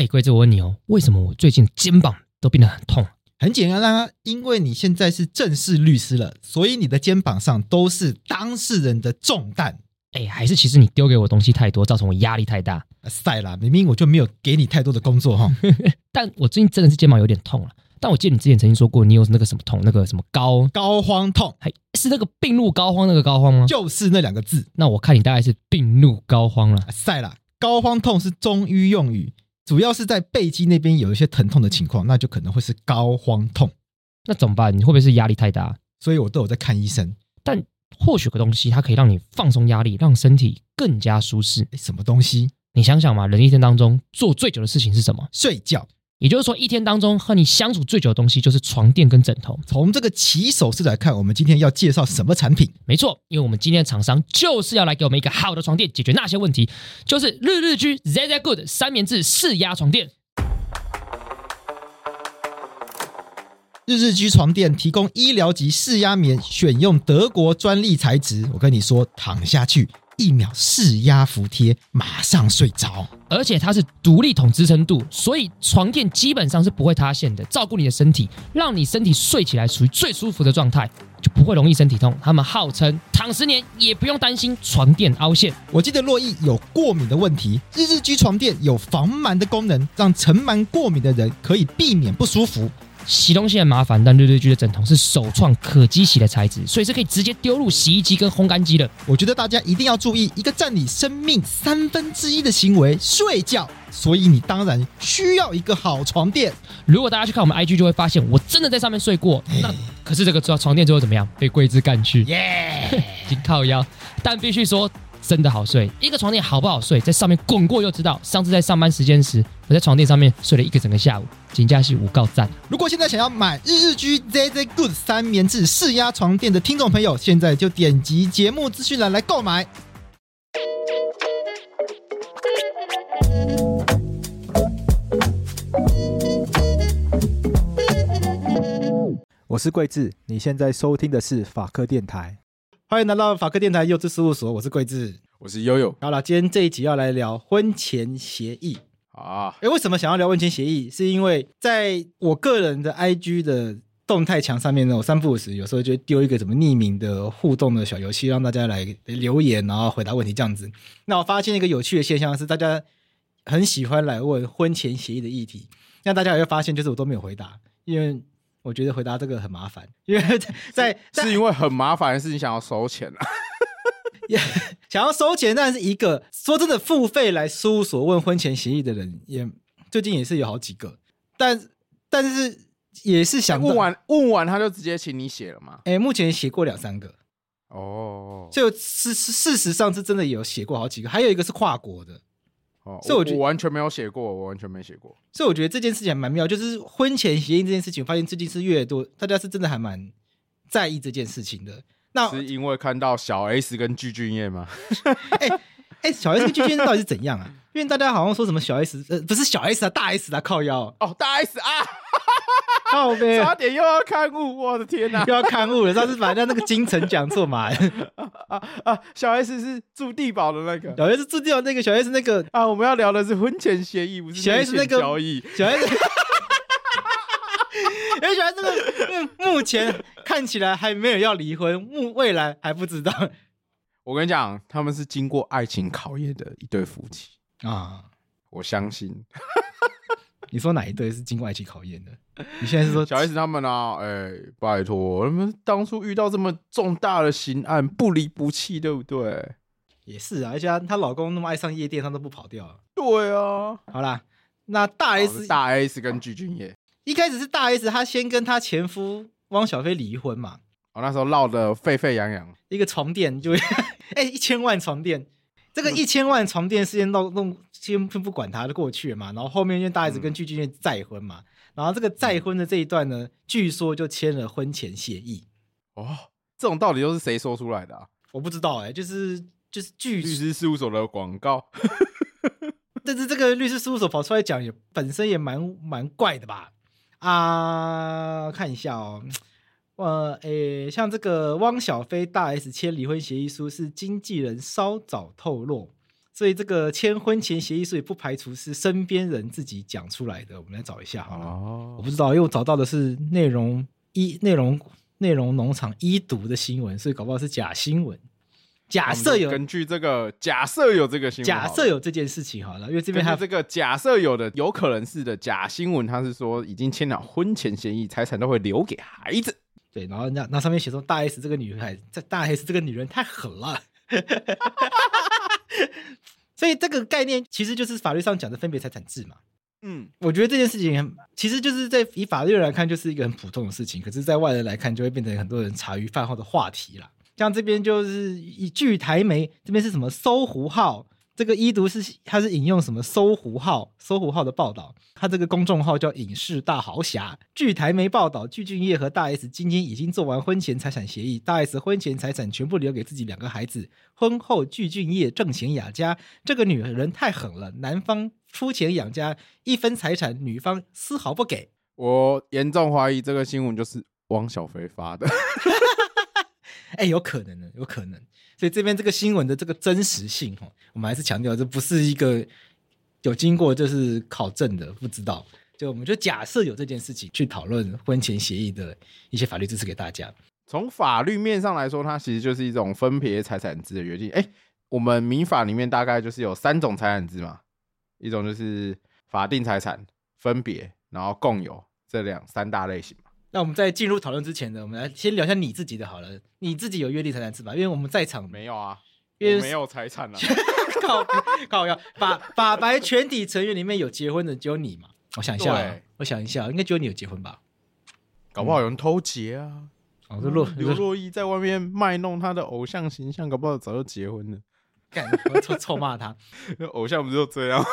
哎，贵子，我问你哦，为什么我最近肩膀都变得很痛？很简单啊，因为你现在是正式律师了，所以你的肩膀上都是当事人的重担。哎，还是其实你丢给我东西太多，造成我压力太大。赛啦，明明我就没有给你太多的工作哈。但我最近真的是肩膀有点痛了。但我记得你之前曾经说过，你有那个什么痛，那个什么高高肓痛，还是那个病入膏肓那个膏肓吗？就是那两个字。那我看你大概是病入膏肓了。赛啦，膏肓痛是中医用语，主要是在背肌那边有一些疼痛的情况，那就可能会是膏肓痛。那怎么办？你会不会是压力太大？所以我都有在看医生。但或许个东西它可以让你放松压力，让身体更加舒适。什么东西？你想想嘛，人一天当中做最久的事情是什么？睡觉。也就是说，一天当中和你相处最久的东西就是床垫跟枕头。从这个起手式来看，我们今天要介绍什么产品？没错，因为我们今天的厂商就是要来给我们一个好的床垫，解决那些问题，就是日日居 ZZ Good 三棉质释压床垫。日日居床垫提供医疗级释压棉，选用德国专利材质。我跟你说，躺下去。一秒释压服帖，马上睡着。而且它是独立筒支撑度，所以床垫基本上是不会塌陷的，照顾你的身体，让你身体睡起来属于最舒服的状态，就不会容易身体痛。他们号称躺十年也不用担心床垫凹陷。我记得洛伊有过敏的问题，日日居床垫有防螨的功能，让尘螨过敏的人可以避免不舒服。洗东西很麻烦，但日日居的枕头是首创可机洗的材质，所以是可以直接丢入洗衣机跟烘干机的。我觉得大家一定要注意一个占你生命三分之一的行为——睡觉。所以你当然需要一个好床垫。如果大家去看我们 IG，就会发现我真的在上面睡过。那可是这个床床垫最后怎么样？被贵枝干去，耶，紧靠腰。但必须说。真的好睡，一个床垫好不好睡，在上面滚过就知道。上次在上班时间时，我在床垫上面睡了一个整个下午，请假是五告赞。如果现在想要买日日居 ZZ Good 三棉质释压床垫的听众朋友，现在就点击节目资讯栏来购买。我是桂智，你现在收听的是法科电台。欢迎来到法科电台幼稚事务所，我是桂智，我是悠悠。好了，今天这一集要来聊婚前协议啊。诶，为什么想要聊婚前协议？是因为在我个人的 IG 的动态墙上面呢，我三不五时有时候就丢一个什么匿名的互动的小游戏，让大家来留言，然后回答问题这样子。那我发现一个有趣的现象是，大家很喜欢来问婚前协议的议题。那大家也会发现，就是我都没有回答，因为。我觉得回答这个很麻烦，因为 在在是因为很麻烦，还是你想要收钱啊？想要收钱，但是一个说真的，付费来事务所问婚前协议的人，也最近也是有好几个，但但是也是想问完问完他就直接请你写了吗？哎，目前写过两三个哦，就事事实上是真的有写过好几个，还有一个是跨国的。哦，所以我觉得我完全没有写过，我完全没写过。所以我觉得这件事情还蛮妙，就是婚前协议这件事情，我发现最近是越多，大家是真的还蛮在意这件事情的。那是因为看到小 S 跟具俊晔吗？哎哎，小 S 跟具俊晔到底是怎样啊？因为大家好像说什么小 S 呃不是小 S 啊，大 S 啊靠腰哦，大 S 啊。靠北，差点又要刊物，我的天哪，又要刊物了！上次把人家那个京城讲错嘛，啊啊！小 S 是住地堡的那个，小 S 住地堡那个，小 S 那个啊，我们要聊的是婚前协议，不是小 S 那个交易。小 S，因为小 S 这个目前看起来还没有要离婚，目未来还不知道。我跟你讲，他们是经过爱情考验的一对夫妻啊，我相信。你说哪一对是经过爱情考验的？你现在是说 小 S 他们啊？哎、欸，拜托，他们当初遇到这么重大的刑案，不离不弃，对不对？也是啊，而且她老公那么爱上夜店，她都不跑掉。对啊，好啦，那大 S 大 S 跟具俊曄，一开始是大 S，她先跟她前夫汪小菲离婚嘛。哦，那时候闹得沸沸扬扬，一个床垫就 哎、欸、一千万床垫。这个一千万床垫事件弄弄先不管它就过去了嘛，然后后面因为大 S 跟具俊晔再婚嘛，然后这个再婚的这一段呢，据说就签了婚前协议。哦，这种道理又是谁说出来的啊？我不知道哎、欸，就是就是据律师事务所的广告，但是这个律师事务所跑出来讲也本身也蛮蛮怪的吧？啊，看一下哦。呃，诶，像这个汪小菲大 S 签离婚协议书是经纪人稍早透露，所以这个签婚前协议书也不排除是身边人自己讲出来的。我们来找一下好了，哦、我不知道，因为我找到的是内容一内容内容农场一读的新闻，所以搞不好是假新闻。假设有根据这个假设有这个新闻，假设有这件事情好了，因为这边还有这个假设有的有可能是的假新闻，他是说已经签了婚前协议，财产都会留给孩子。对，然后那那上面写说大 S 这个女孩，这大 S 这个女人太狠了。所以这个概念其实就是法律上讲的分别财产制嘛。嗯，我觉得这件事情其实就是在以法律人来看就是一个很普通的事情，可是在外人来看就会变成很多人茶余饭后的话题啦。像这边就是一据台媒这边是什么搜狐号，这个一读是他是引用什么搜狐号搜狐号的报道，他这个公众号叫影视大豪侠。据台媒报道，具俊曄和大 S 今天已经做完婚前财产协议，大 S 婚前财产全部留给自己两个孩子，婚后具俊曄挣钱养家。这个女人太狠了，男方出钱养家，一分财产女方丝毫不给。我严重怀疑这个新闻就是汪小菲发的。哎，有可能的，有可能。所以这边这个新闻的这个真实性，哈，我们还是强调这不是一个有经过就是考证的，不知道。就我们就假设有这件事情，去讨论婚前协议的一些法律知识给大家。从法律面上来说，它其实就是一种分别财产制的约定。哎，我们民法里面大概就是有三种财产制嘛，一种就是法定财产、分别，然后共有这两三大类型嘛。那我们在进入讨论之前呢，我们来先聊一下你自己的好了。你自己有约定财产制吧？因为我们在场没有啊，因为没有财产啊。靠靠要法法白全体成员里面有结婚的只有你嘛？我想一下，对我想一下，应该只有你有结婚吧？搞不好有人偷结啊！哦、嗯，这刘若英在外面卖弄他的偶像形象，搞不好早就结婚了。干，我臭臭骂他，偶像不就这样？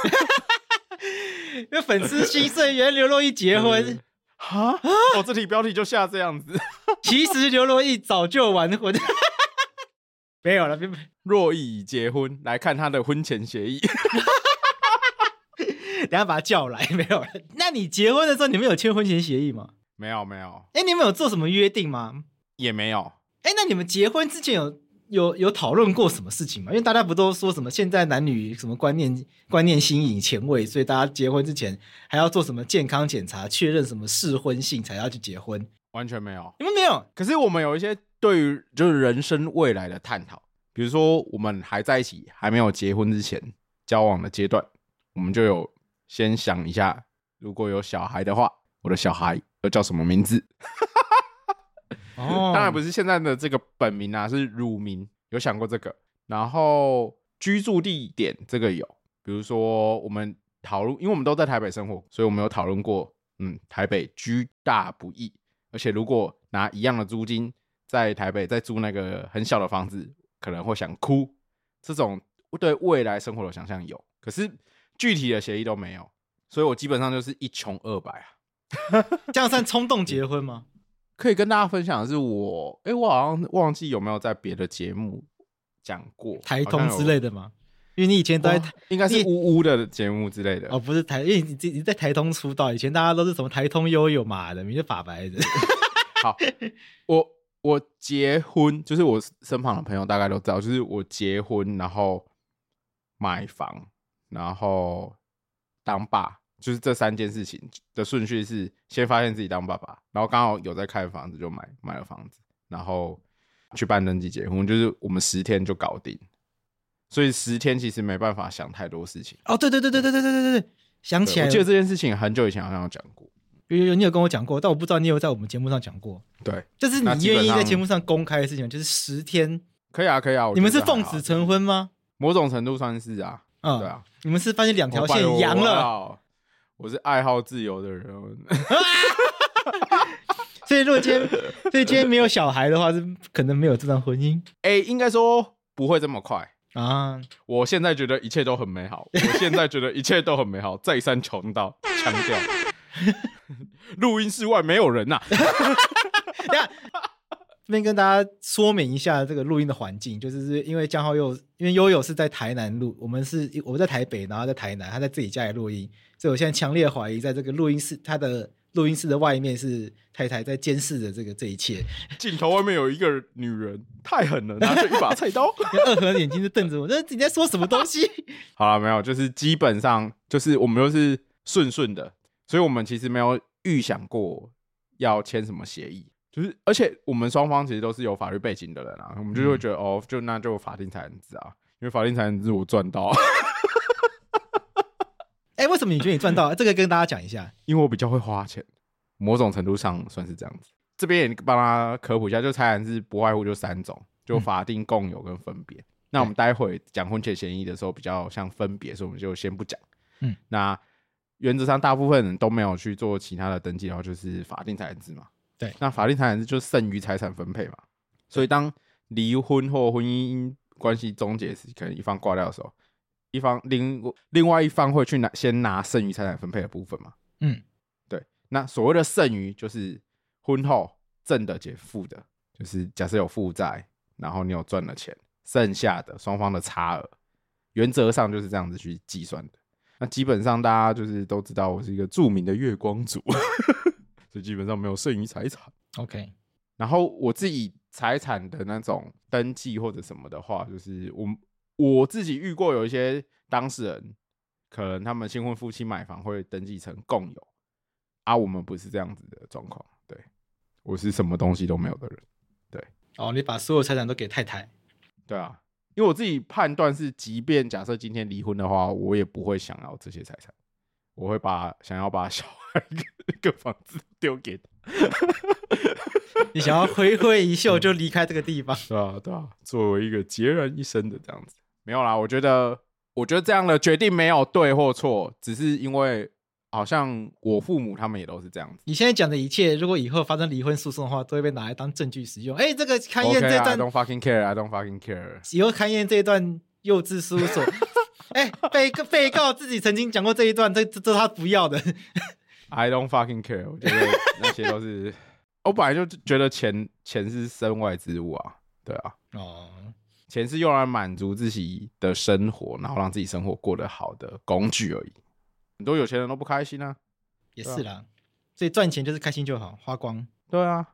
因为粉丝心碎，原来刘若英结婚。哈啊！我这题标题就下这样子。其实刘若英早就完婚，没有了。若意已结婚，来看他的婚前协议。等下把他叫来，没有了。那你结婚的时候，你们有签婚前协议吗？没有，没有。哎，你们有做什么约定吗？也没有。哎，那你们结婚之前有？有有讨论过什么事情吗？因为大家不都说什么现在男女什么观念观念新颖前卫，所以大家结婚之前还要做什么健康检查，确认什么适婚性才要去结婚？完全没有，你们没有。可是我们有一些对于就是人生未来的探讨，比如说我们还在一起还没有结婚之前交往的阶段，我们就有先想一下，如果有小孩的话，我的小孩要叫什么名字？哦，当然不是现在的这个本名啊，是乳名。有想过这个，然后居住地点这个有，比如说我们讨论，因为我们都在台北生活，所以我们有讨论过，嗯，台北居大不易，而且如果拿一样的租金在台北再租那个很小的房子，可能会想哭。这种对未来生活的想象有，可是具体的协议都没有，所以我基本上就是一穷二白啊。这样算冲动结婚吗？可以跟大家分享的是我，哎，我好像忘记有没有在别的节目讲过台通之类的吗？因为你以前都在台，应该是呜呜的节目之类的哦，不是台，因为你你在台通出道，以前大家都是什么台通悠悠嘛的，名字法白的。好，我我结婚，就是我身旁的朋友大概都知道，就是我结婚，然后买房，然后当爸。就是这三件事情的顺序是：先发现自己当爸爸，然后刚好有在看房子，就买买了房子，然后去办登记结婚，就是我们十天就搞定。所以十天其实没办法想太多事情。哦，对对对对对对对对对，想起来了，我记得这件事情很久以前好像有讲过，有有你有跟我讲过，但我不知道你有在我们节目上讲过。对，就是你愿意在节目上公开的事情，就是十天。可以啊，可以啊。你们是奉子成婚吗？某种程度算是啊。嗯，对啊。你们是发现两条线阳了。我是爱好自由的人，所以如果今天，所以今天没有小孩的话，是可能没有这段婚姻。哎、欸，应该说不会这么快啊！我现在觉得一切都很美好，我现在觉得一切都很美好，再三强调，强调，录音室外没有人呐、啊。这边跟大家说明一下这个录音的环境，就是是因为江浩佑，因为悠悠是在台南录，我们是我们在台北，然后在台南，他在自己家里录音，所以我现在强烈怀疑，在这个录音室，他的录音室的外面是太太在监视着这个这一切。镜头外面有一个女人，太狠了，拿着 一把菜刀，二和的眼睛就瞪着我，那你在说什么东西？好了，没有，就是基本上就是我们都是顺顺的，所以我们其实没有预想过要签什么协议。就是，而且我们双方其实都是有法律背景的人啊，我们就会觉得、嗯、哦，就那就法定财产制啊，因为法定财产制我赚到。哎、欸，为什么你觉得你赚到？这个跟大家讲一下，因为我比较会花钱，某种程度上算是这样子。这边也帮他科普一下，就财产制不外乎就三种，就法定、共有跟分别。嗯、那我们待会讲婚前协议的时候，比较像分别，所以我们就先不讲。嗯，那原则上大部分人都没有去做其他的登记，然后就是法定财产制嘛。对，那法定财产制就是剩余财产分配嘛，所以当离婚或婚姻关系终结时，可能一方挂掉的时候，一方另另外一方会去拿先拿剩余财产分配的部分嘛。嗯，对，那所谓的剩余就是婚后挣的减负的，就是假设有负债，然后你有赚了钱，剩下的双方的差额，原则上就是这样子去计算的。那基本上大家就是都知道，我是一个著名的月光族。所以基本上没有剩余财产。OK，然后我自己财产的那种登记或者什么的话，就是我我自己遇过有一些当事人，可能他们新婚夫妻买房会登记成共有，啊，我们不是这样子的状况。对，我是什么东西都没有的人。对，哦，你把所有财产都给太太。对啊，因为我自己判断是，即便假设今天离婚的话，我也不会想要这些财产。我会把想要把小孩一个房子丢给他，你想要挥挥一袖就离开这个地方，对啊，对啊，作为一个孑然一身的这样子，没有啦。我觉得，我觉得这样的决定没有对或错，只是因为好像我父母他们也都是这样子。你现在讲的一切，如果以后发生离婚诉讼的话，都会被拿来当证据使用。哎，这个勘验这段，I don't fucking care, I don't fucking care。以后勘验这一段幼稚事务所。哎、欸，被被告自己曾经讲过这一段，这这这他不要的。I don't fucking care，我觉得那些都是，我本来就觉得钱钱是身外之物啊，对啊，哦，钱是用来满足自己的生活，然后让自己生活过得好的工具而已。很多有钱人都不开心啊，也是啦，所以赚钱就是开心就好，花光。对啊，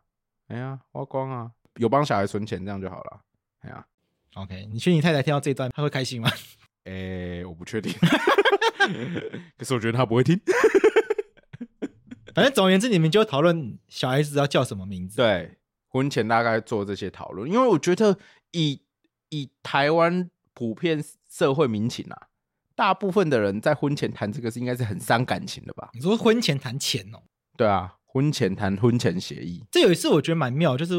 哎呀，花光啊，有帮小孩存钱这样就好了。哎呀，OK，你确定你太太听到这一段，她会开心吗？诶、欸，我不确定，可是我觉得他不会听。反正总而言之，你们就讨论小孩子要叫什么名字。对，婚前大概做这些讨论，因为我觉得以以台湾普遍社会民情啊，大部分的人在婚前谈这个是应该是很伤感情的吧？你说婚前谈钱哦？对啊，婚前谈婚前协议。这有一次我觉得蛮妙，就是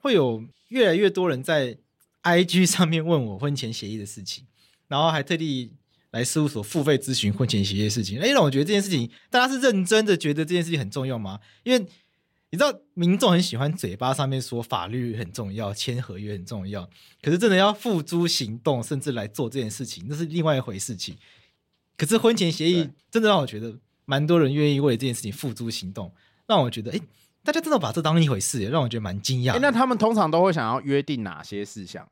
会有越来越多人在 IG 上面问我婚前协议的事情。然后还特地来事务所付费咨询婚前协议的事情，哎，让我觉得这件事情，大家是认真的觉得这件事情很重要吗？因为你知道，民众很喜欢嘴巴上面说法律很重要，签合约很重要，可是真的要付诸行动，甚至来做这件事情，那是另外一回事情。可是婚前协议真的让我觉得，蛮多人愿意为了这件事情付诸行动，让我觉得，哎，大家真的把这当一回事，让我觉得蛮惊讶。那他们通常都会想要约定哪些事项？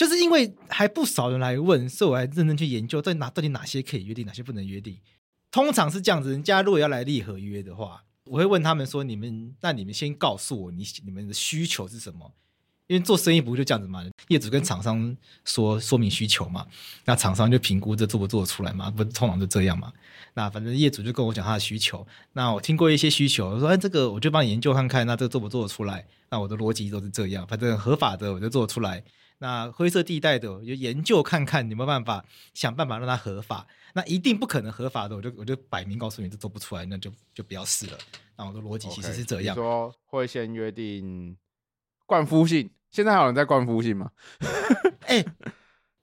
就是因为还不少人来问，所以我还认真去研究，在哪到底哪些可以约定，哪些不能约定。通常是这样子，人家如果要来立合约的话，我会问他们说：“你们那你们先告诉我，你你们的需求是什么？因为做生意不就这样子嘛，业主跟厂商说说明需求嘛，那厂商就评估这做不做得出来嘛，不通常就这样嘛。那反正业主就跟我讲他的需求，那我听过一些需求，我说哎，这个我就帮你研究看看，那这个做不做得出来？那我的逻辑都是这样，反正合法的我就做得出来。”那灰色地带的，我就研究看看有没有办法，想办法让它合法。那一定不可能合法的，我就我就摆明告诉你，这做不出来，那就就不要试了。那我的逻辑其实是这样，okay, 说会先约定灌夫性。现在还有人在灌夫性吗？哎、欸，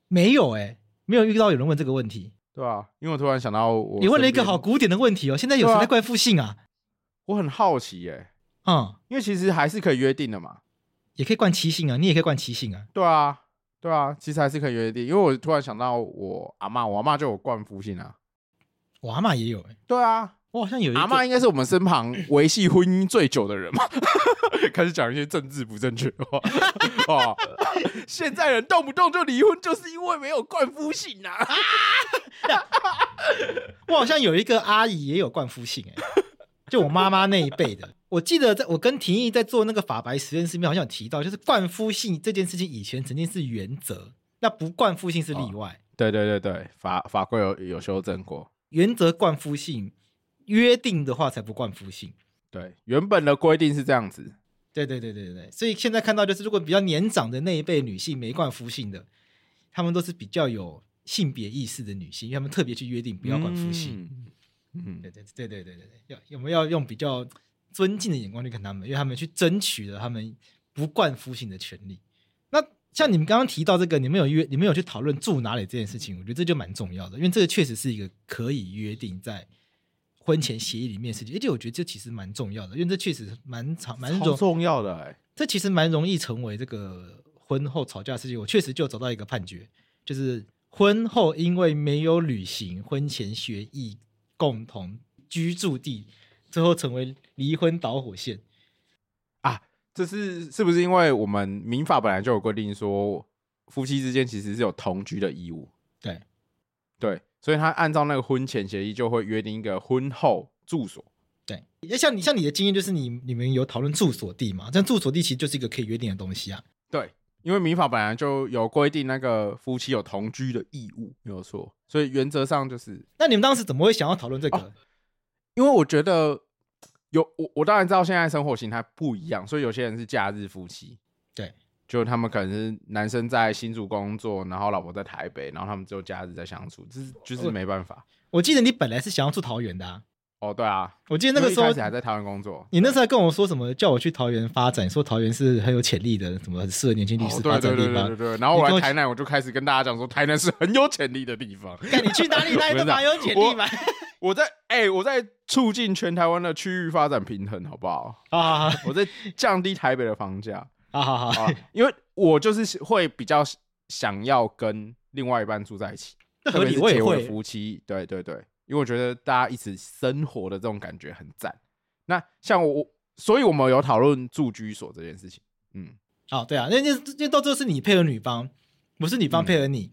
没有哎、欸，没有遇到有人问这个问题，对啊，因为我突然想到我，你问了一个好古典的问题哦。现在有谁在怪复姓啊？我很好奇耶、欸，嗯，因为其实还是可以约定的嘛。也可以冠七姓啊，你也可以冠七姓啊。对啊，对啊，其实还是可以约定。因为我突然想到，我阿妈，我阿妈就有冠夫姓啊。我阿妈也有哎、欸。对啊，我好像有一。阿嬷应该是我们身旁维系婚姻最久的人嘛。开始讲一些政治不正确的话。哦，现在人动不动就离婚，就是因为没有冠夫姓啊。我好像有一个阿姨也有冠夫姓哎、欸。就我妈妈那一辈的。我记得在我跟廷义在做那个法白实验室里面，好像有提到，就是冠夫姓这件事情以前曾经是原则，那不冠夫姓是例外。哦、对对对对，法法规有有修正过，原则冠夫姓，约定的话才不冠夫姓。对，原本的规定是这样子。对对对对对对，所以现在看到就是，如果比较年长的那一辈女性没冠夫姓的，她们都是比较有性别意识的女性，因为她们特别去约定不要冠夫姓。嗯，嗯对对对对对对对，要我们要用比较。尊敬的眼光去看他们，因为他们去争取了他们不冠夫姓的权利。那像你们刚刚提到这个，你们有约，你们有去讨论住哪里这件事情，我觉得这就蛮重要的，因为这个确实是一个可以约定在婚前协议里面的事情，而且我觉得这其实蛮重要的，因为这确实蛮长蛮重要的哎，这其实蛮容易成为这个婚后吵架的事情。我确实就找到一个判决，就是婚后因为没有履行婚前协议，共同居住地。最后成为离婚导火线啊！这是是不是因为我们民法本来就有规定说，夫妻之间其实是有同居的义务？对对，所以他按照那个婚前协议就会约定一个婚后住所。对，像你像你的经验就是你你们有讨论住所地嘛？这住所地其实就是一个可以约定的东西啊。对，因为民法本来就有规定那个夫妻有同居的义务，没有错。所以原则上就是……那你们当时怎么会想要讨论这个？哦因为我觉得有我，我当然知道现在生活形态不一样，所以有些人是假日夫妻，对，就他们可能是男生在新竹工作，然后老婆在台北，然后他们只有假日在相处，这是就是没办法。我记得你本来是想要住桃园的啊。哦，对啊，我记得那个时候开始还在桃园工作，你那时候还跟我说什么，叫我去桃园发展，说桃园是很有潜力的，什么很适合年轻律师发展的地方。对对对对对。然后我来台南，我就开始跟大家讲说，台南是很有潜力的地方。看你去哪里，哪里都蛮有潜力嘛。我在哎、欸，我在促进全台湾的区域发展平衡，好不好？啊，我在降低台北的房价。啊，好好，因为我就是会比较想要跟另外一半住在一起，合理，我也会夫妻。对对对，因为我觉得大家一起生活的这种感觉很赞。那像我，所以我们有讨论住居所这件事情。嗯，哦，对啊，那那那到最后是你配合女方，不是女方配合你，嗯、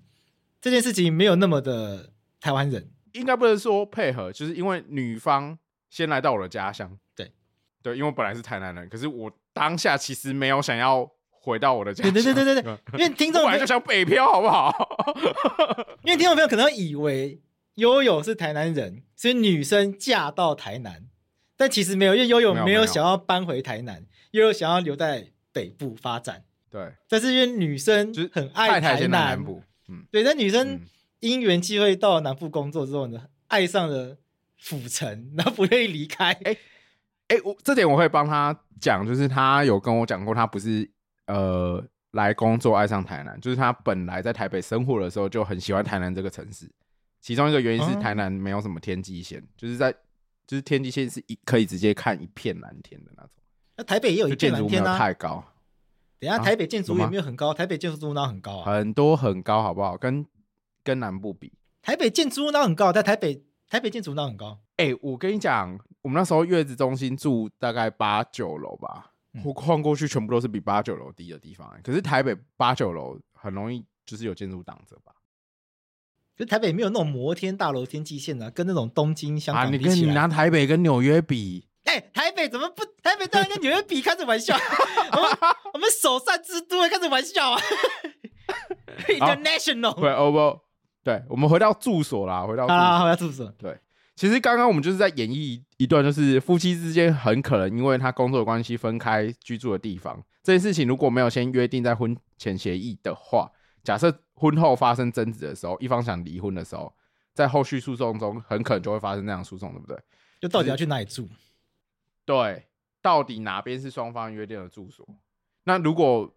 这件事情没有那么的台湾人。应该不能说配合，就是因为女方先来到我的家乡。对，对，因为我本来是台南人，可是我当下其实没有想要回到我的家乡。对对对对对，因为听众本来就想北漂，好不好？因为听众朋友可能以为悠悠是台南人，所以女生嫁到台南，但其实没有，因为悠悠没有想要搬回台南，悠悠想要留在北部发展。对，但是因为女生很爱台南，嗯，对，那女生。因缘际会到了南部工作之后呢，爱上了府城，然后不愿意离开。哎、欸，哎、欸，我这点我会帮他讲，就是他有跟我讲过，他不是呃来工作爱上台南，就是他本来在台北生活的时候就很喜欢台南这个城市。其中一个原因是台南没有什么天际线，嗯、就是在就是天际线是一可以直接看一片蓝天的那种。那台北也有一片蓝天啊，太高。等下台北建筑也没有很高，啊、台北建筑物那很高啊，很多很高，好不好？跟跟南部比，台北建筑物那很高，在台北台北建筑物那很高。哎、欸，我跟你讲，我们那时候月子中心住大概八九楼吧，嗯、我晃过去全部都是比八九楼低的地方、欸。可是台北八九楼很容易就是有建筑物挡着吧？可是台北没有那种摩天大楼天际线啊，跟那种东京、香港比起来、啊、你跟你拿台北跟纽约比，哎、欸，台北怎么不？台北当然跟纽约比，开着玩笑？我们 我们首善之都，开着玩笑啊？International，对，over。对，我们回到住所啦，回到住所啊，回到住所。对，其实刚刚我们就是在演绎一段，就是夫妻之间很可能因为他工作的关系分开居住的地方这件事情，如果没有先约定在婚前协议的话，假设婚后发生争执的时候，一方想离婚的时候，在后续诉讼中很可能就会发生那样诉讼，对不对？就到底要去哪里住？对，到底哪边是双方约定的住所？那如果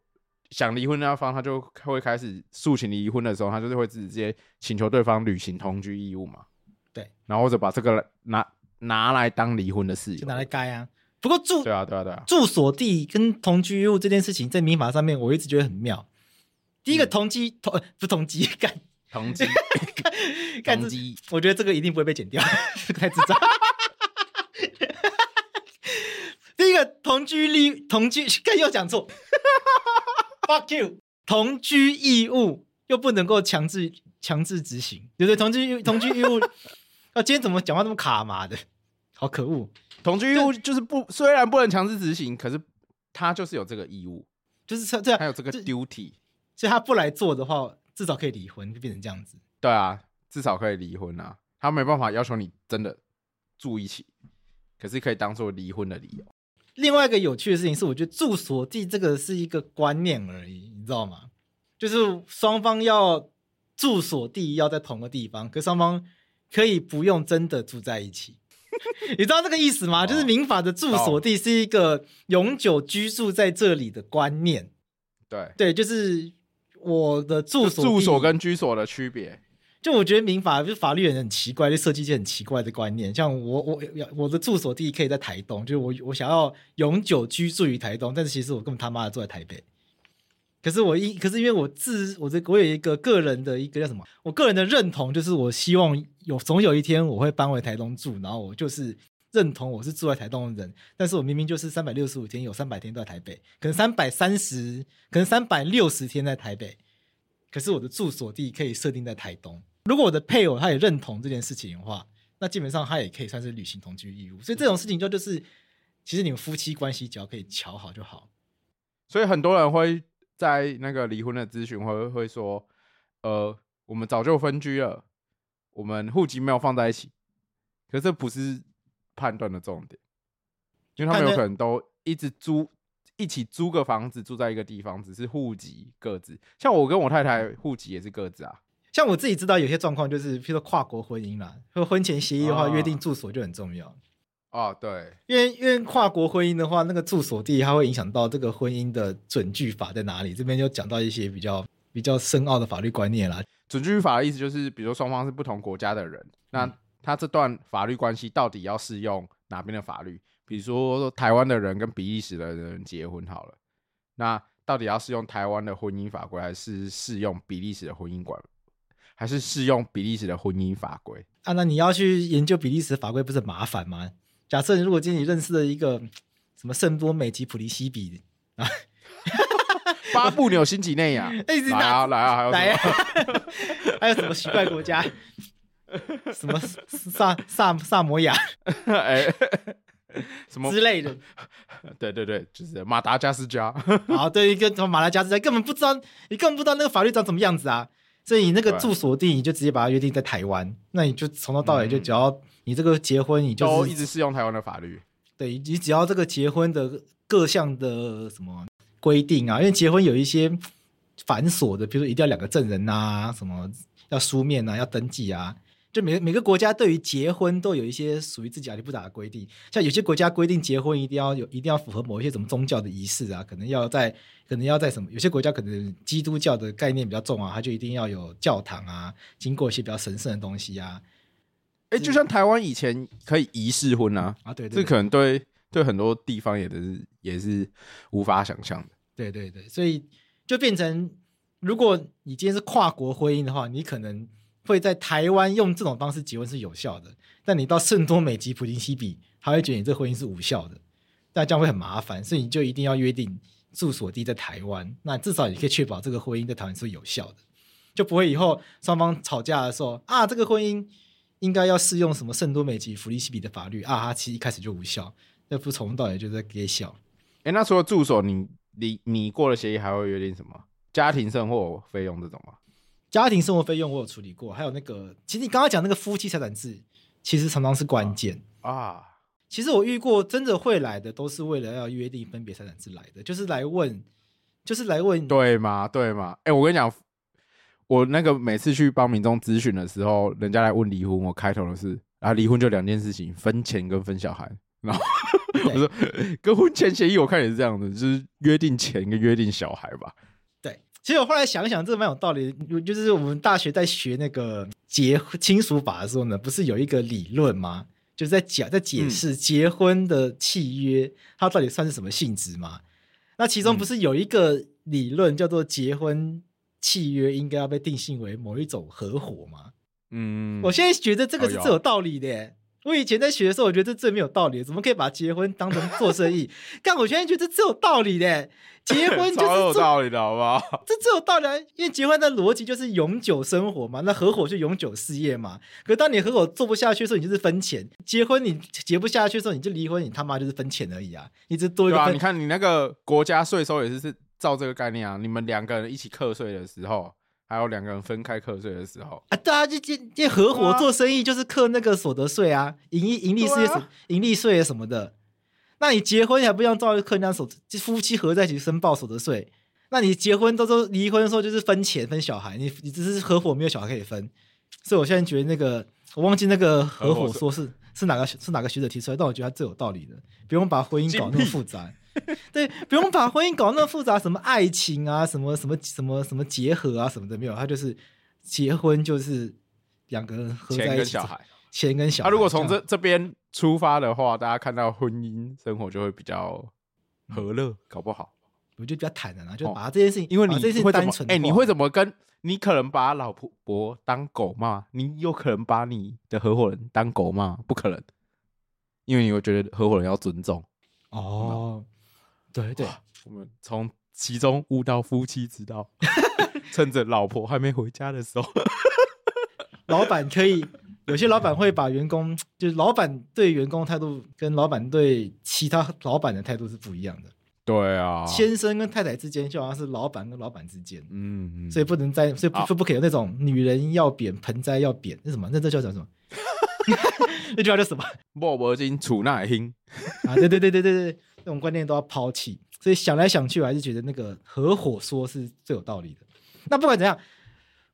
想离婚那方，他就会开始诉请离婚的时候，他就是会直接请求对方履行同居义务嘛。对，然后或者把这个拿拿来当离婚的事由，就拿来盖啊。不过住对啊对啊对啊，住所地跟同居义务这件事情，在民法上面，我一直觉得很妙。第一个同居同不是同居 干同居 干同居，我觉得这个一定不会被剪掉，太智障。第一个同居立同居，干又讲错。Fuck you！同居义务又不能够强制强制执行，对不对？同居同居义务，啊，今天怎么讲话这么卡嘛的？好可恶！同居义务就是不，虽然不能强制执行，可是他就是有这个义务，就是这这样，还有这个 duty，所以他不来做的话，至少可以离婚，就变成这样子。对啊，至少可以离婚啊。他没办法要求你真的住一起，可是可以当做离婚的理由。另外一个有趣的事情是，我觉得住所地这个是一个观念而已，你知道吗？就是双方要住所地要在同个地方，可双方可以不用真的住在一起。你知道这个意思吗？哦、就是民法的住所地是一个永久居住在这里的观念。对对，就是我的住所住所跟居所的区别。就我觉得民法就是法律人很奇怪，就设计一些很奇怪的观念。像我我我的住所地可以在台东，就是我我想要永久居住于台东，但是其实我根本他妈的住在台北。可是我一可是因为我自我这我有一个个人的一个叫什么？我个人的认同就是我希望有总有一天我会搬回台东住，然后我就是认同我是住在台东的人。但是我明明就是三百六十五天有三百天都在台北，可能三百三十，可能三百六十天在台北。可是我的住所地可以设定在台东。如果我的配偶他也认同这件事情的话，那基本上他也可以算是履行同居义务。所以这种事情就就是，其实你们夫妻关系只要可以乔好就好。所以很多人会。在那个离婚的咨询会会说，呃，我们早就分居了，我们户籍没有放在一起，可是这不是判断的重点，因为他们有可能都一直租一起租个房子住在一个地方，只是户籍各自。像我跟我太太户籍也是各自啊。像我自己知道有些状况就是，譬如说跨国婚姻啦，或婚前协议的话，约定住所就很重要。哦，对，因为因为跨国婚姻的话，那个住所地它会影响到这个婚姻的准据法在哪里。这边就讲到一些比较比较深奥的法律观念啦。准据法的意思就是，比如说双方是不同国家的人，那他这段法律关系到底要适用哪边的法律？比如说台湾的人跟比利时的人结婚好了，那到底要适用台湾的婚姻法规，还是适用比利时的婚姻管，还是适用比利时的婚姻法规？啊，那你要去研究比利时法规，不是很麻烦吗？假设如果今天你认识了一个什么圣多美及普利西比啊，巴布纽新几内亚，来啊来啊，还有来啊，还有什么奇怪国家？什么萨萨萨摩亚？哎，什么之类的？对对对，就是马达加斯加。啊，对，一个什么马达加斯加，根本不知道，你根本不知道那个法律长什么样子啊！所以你那个住所地，你就直接把它约定在台湾，那你就从头到尾就只要。你这个结婚，你就都一直适用台湾的法律。对，你只要这个结婚的各项的什么规定啊，因为结婚有一些繁琐的，比如说一定要两个证人啊，什么要书面啊，要登记啊。就每每个国家对于结婚都有一些属于自己阿里不打的规定。像有些国家规定结婚一定要有，一定要符合某一些什么宗教的仪式啊，可能要在，可能要在什么？有些国家可能基督教的概念比较重啊，它就一定要有教堂啊，经过一些比较神圣的东西啊。哎，就像台湾以前可以仪式婚啊，啊对，对，对，这可能对对很多地方也是也是无法想象的。对对对，所以就变成，如果你今天是跨国婚姻的话，你可能会在台湾用这种方式结婚是有效的，但你到圣多美及普林西比，他会觉得你这婚姻是无效的，那这样会很麻烦，所以你就一定要约定住所地在台湾，那至少你可以确保这个婚姻在台湾是有效的，就不会以后双方吵架的时候啊，这个婚姻。应该要适用什么圣多美及普利西比的法律啊？它其实一开始就无效，那不从头到尾就在给笑。哎，那除了助手，你你你过了协议还会约定什么家庭生活费用这种吗？家庭生活费用我有处理过，还有那个，其实你刚刚讲那个夫妻财产制，其实常常是关键啊，啊。其实我遇过真的会来的，都是为了要约定分别财产制来的，就是来问，就是来问，对吗？对吗？哎，我跟你讲。我那个每次去帮民众咨询的时候，人家来问离婚，我开头的是啊，离婚就两件事情，分钱跟分小孩。然后我说，跟婚前协议我看也是这样的，就是约定钱跟约定小孩吧。对，其实我后来想想，这个蛮有道理。就是我们大学在学那个结亲属法的时候呢，不是有一个理论吗？就是在讲在解释结婚的契约，它到底算是什么性质吗？那其中不是有一个理论叫做结婚？契约应该要被定性为某一种合伙吗？嗯，我现在觉得这个是最有道理的。为我以前在学的时候，我觉得这最没有道理，怎么可以把结婚当成做生意？但我现在觉得这最有道理的，结婚就是 有道理的，好不好？这最有道理，因为结婚的逻辑就是永久生活嘛，那合伙就永久事业嘛。可当你合伙做不下去的时候，你就是分钱；结婚你结不下去的时候，你就离婚，你他妈就是分钱而已啊！你只多一个啊，你看你那个国家税收也是是照这个概念啊，你们两个人一起课税的时候。还有两个人分开课税的时候啊，对啊，就就就合伙做生意就是课那个所得税啊，盈利盈利税、盈利税什么的。那你结婚还不一样，照课人家所就夫妻合在一起申报所得税。那你结婚都说离婚的时候就是分钱分小孩，你你只是合伙没有小孩可以分。所以我现在觉得那个我忘记那个合伙说是是哪个是哪个学者提出来，但我觉得他最有道理的，不用把婚姻搞那么复杂。对，不用把婚姻搞那么复杂，什么爱情啊，什么什么什么什么结合啊，什么的没有，他就是结婚就是两个人合在一起，钱跟小孩，钱跟小孩。他如果从这这边出发的话，大家看到婚姻生活就会比较和乐，搞不好我就比较坦然啊，就把这件事情，因为你会单纯，哎，你会怎么跟？你可能把老婆当狗骂，你有可能把你的合伙人当狗骂，不可能，因为你会觉得合伙人要尊重哦。对对，我们从其中悟到夫妻之道，趁着老婆还没回家的时候，老板可以有些老板会把员工，就是老板对员工态度跟老板对其他老板的态度是不一样的。对啊，先生跟太太之间就好像是老板跟老板之间，嗯，所以不能再，所以不不可以有那种女人要扁盆栽要扁，那什么？那这叫叫什么？那句话叫什么？莫伯金楚奈兴啊！对对对对对对。这种观念都要抛弃，所以想来想去，我还是觉得那个合伙说是最有道理的。那不管怎样，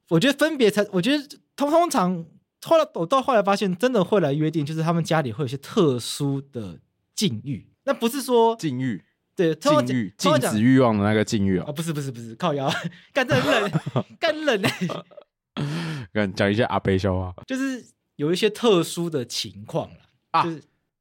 我觉得分别才，我觉得通通常后来我到后来发现，真的会来约定，就是他们家里会有些特殊的境遇。那不是说境遇，对，禁欲、禁止欲望的那个境遇啊，不是不是不是，靠腰，干这很冷，干冷哎。跟讲一些阿悲笑话，就是有一些特殊的情况了啊，就是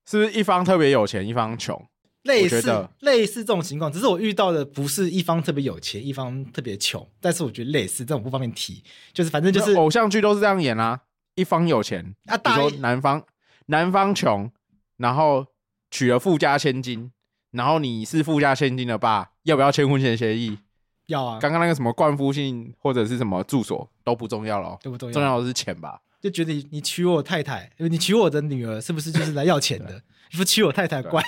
是不是一方特别有钱，一方穷？类似类似这种情况，只是我遇到的不是一方特别有钱，一方特别穷。但是我觉得类似这种不方便提，就是反正就是偶像剧都是这样演啊，一方有钱啊，比如说男方男方穷，然后娶了富家千金，然后你是富家千金的爸，要不要签婚前协议？要啊。刚刚那个什么冠夫姓或者是什么住所都不重要了，都不重要，重要的是钱吧？就觉得你娶我太太，你娶我的女儿，是不是就是来要钱的？你不娶我太太，乖。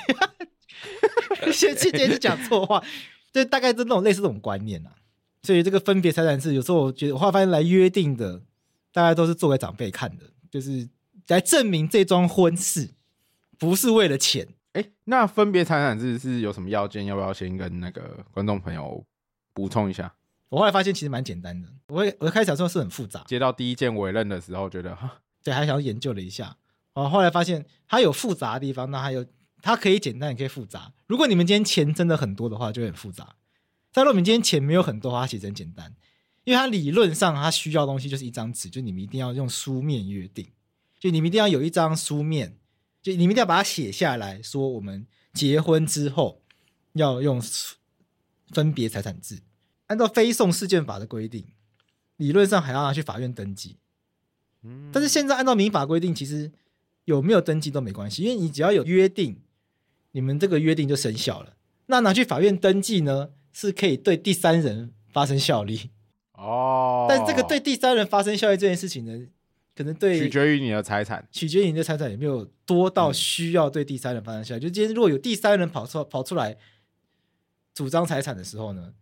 先去先是讲错话，就大概是那种类似这种观念啊。所以这个分别财产制，有时候我觉得我后来发现来约定的，大家都是做给长辈看的，就是来证明这桩婚事不是为了钱。哎、欸，那分别财产制是有什么要件？要不要先跟那个观众朋友补充一下？我后来发现其实蛮简单的。我我开始想说是很复杂，接到第一件委任的时候，觉得哈，对，还想要研究了一下。哦，后来发现它有复杂的地方，那还有。它可以简单，也可以复杂。如果你们今天钱真的很多的话，就会很复杂。但如果你们今天钱没有很多的话，它其实很简单，因为它理论上它需要的东西就是一张纸，就你们一定要用书面约定，就你们一定要有一张书面，就你们一定要把它写下来说，我们结婚之后要用分别财产制，按照非讼事件法的规定，理论上还要拿去法院登记。但是现在按照民法规定，其实有没有登记都没关系，因为你只要有约定。你们这个约定就生效了，那拿去法院登记呢，是可以对第三人发生效力哦。但这个对第三人发生效力这件事情呢，可能对取决于你的财产，取决于你的财产有没有多到需要对第三人发生效力。嗯、就今天如果有第三人跑出跑出来主张财产的时候呢，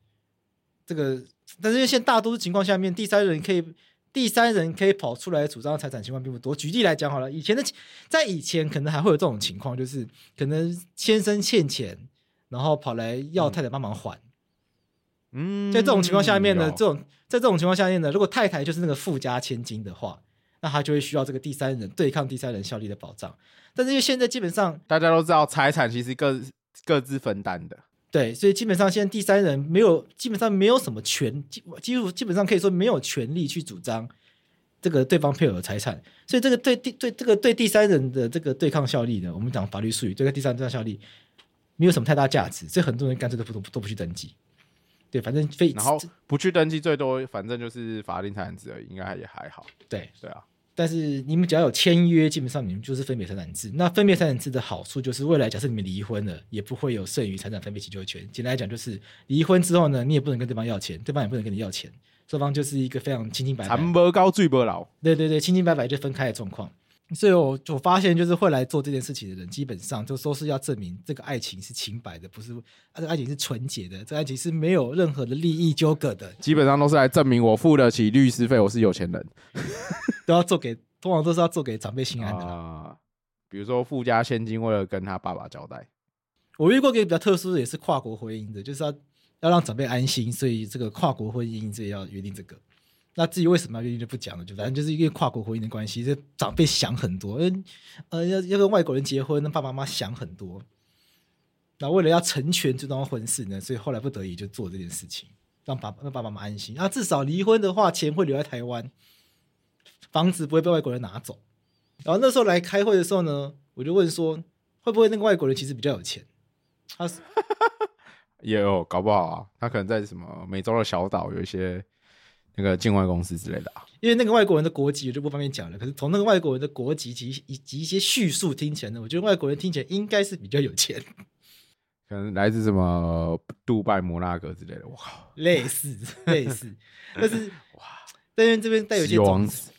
这个但是因为现在大多数情况下面，第三人可以。第三人可以跑出来主张财产情况并不多。举例来讲好了，以前的在以前可能还会有这种情况，就是可能先生欠钱，然后跑来要太太帮忙还。嗯，在这种情况下面呢，这种在这种情况下面呢，如果太太就是那个富家千金的话，那他就会需要这个第三人对抗第三人效力的保障。但是因为现在基本上大家都知道，财产其实各各自分担的。对，所以基本上现在第三人没有，基本上没有什么权，基基基本上可以说没有权利去主张这个对方配偶的财产。所以这个对第对这个对第三人的这个对抗效力呢，我们讲法律术语，这个第三人对抗效力没有什么太大价值，所以很多人干脆都不都都不去登记。对，反正非然后不去登记，最多反正就是法定财产制而已，应该也还好。对对啊，但是你们只要有签约，基本上你们就是分别财产制。那分别财产制的好处就是，未来假设你们离婚了，也不会有剩余财产分配请求权。简单来讲，就是离婚之后呢，你也不能跟对方要钱，对方也不能跟你要钱，双方就是一个非常清清白白。谈不高，罪不老。对对对，清清白白就分开的状况。所以我就发现，就是会来做这件事情的人，基本上就都是要证明这个爱情是清白的，不是这个爱情是纯洁的，这个爱情是没有任何的利益纠葛的。基本上都是来证明我付得起律师费，我是有钱人。都要做给，通常都是要做给长辈心安的啊、呃。比如说附加现金，为了跟他爸爸交代。我遇过一个比较特殊的，也是跨国婚姻的，就是要要让长辈安心，所以这个跨国婚姻这要约定这个。那至于为什么要约定就不讲了，就反正就是因为跨国婚姻的关系，这长辈想很多，嗯呃要要跟外国人结婚，那爸爸妈妈想很多。那为了要成全这桩婚事呢，所以后来不得已就做这件事情，让爸让爸爸妈妈安心。那，至少离婚的话，钱会留在台湾。房子不会被外国人拿走，然后那时候来开会的时候呢，我就问说，会不会那个外国人其实比较有钱？他说 也有搞不好啊，他可能在什么美洲的小岛有一些那个境外公司之类的啊。因为那个外国人的国籍我就不方便讲了，可是从那个外国人的国籍及以及一些叙述听起来呢，我觉得外国人听起来应该是比较有钱，可能来自什么杜拜、摩纳哥之类的。哇，类似类似，但是哇，但是这边带有一些王子。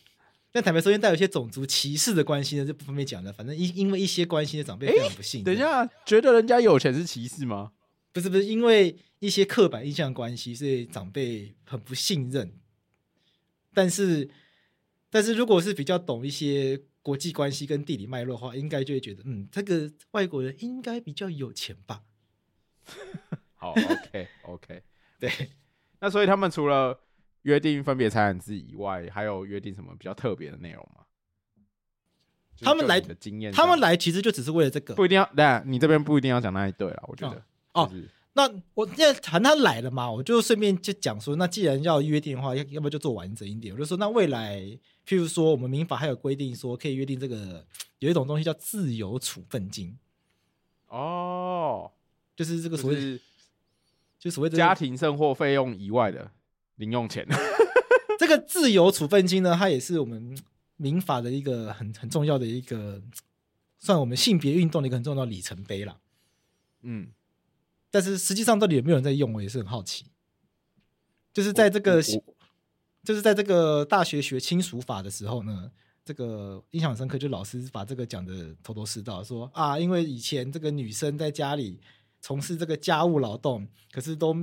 但坦白说，因为带有一些种族歧视的关系呢，就不方便讲了。反正因因为一些关系的长辈非常不幸、欸。等一下，觉得人家有钱是歧视吗？不是不是，因为一些刻板印象关系，所以长辈很不信任。但是，但是如果是比较懂一些国际关系跟地理脉络的话，应该就会觉得，嗯，这个外国人应该比较有钱吧。好，OK OK，对。那所以他们除了。约定分别财产制以外，还有约定什么比较特别的内容吗？他们来的经验，他们来其实就只是为了这个，不一定要。那你这边不一定要讲那一对了，我觉得。哦，那我现在谈他来了嘛，我就顺便就讲说，那既然要约定的话，要要不要就做完整一点？我就说，那未来，譬如说，我们民法还有规定说，可以约定这个有一种东西叫自由处分金。哦，就是这个所谓，就是、就所谓的家庭生活费用以外的。零用钱，这个自由处分金呢，它也是我们民法的一个很很重要的一个，算我们性别运动的一个很重要的里程碑了。嗯，但是实际上到底有没有人在用，我也是很好奇。就是在这个，就是在这个大学学亲属法的时候呢，这个印象很深刻，就老师把这个讲的头头是道，说啊，因为以前这个女生在家里从事这个家务劳动，可是都。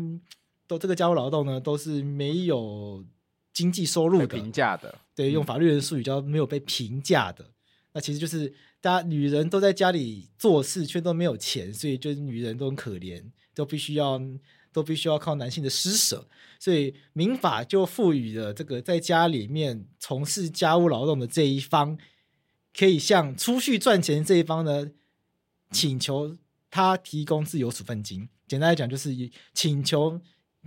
都这个家务劳动呢，都是没有经济收入的，评价的。对，用法律的术语叫没有被评价的。嗯、那其实就是大家女人都在家里做事，却都没有钱，所以就是女人都很可怜，都必须要都必须要靠男性的施舍。所以民法就赋予了这个在家里面从事家务劳动的这一方，可以向出去赚钱这一方呢，请求他提供自由处分金。简单来讲，就是请求。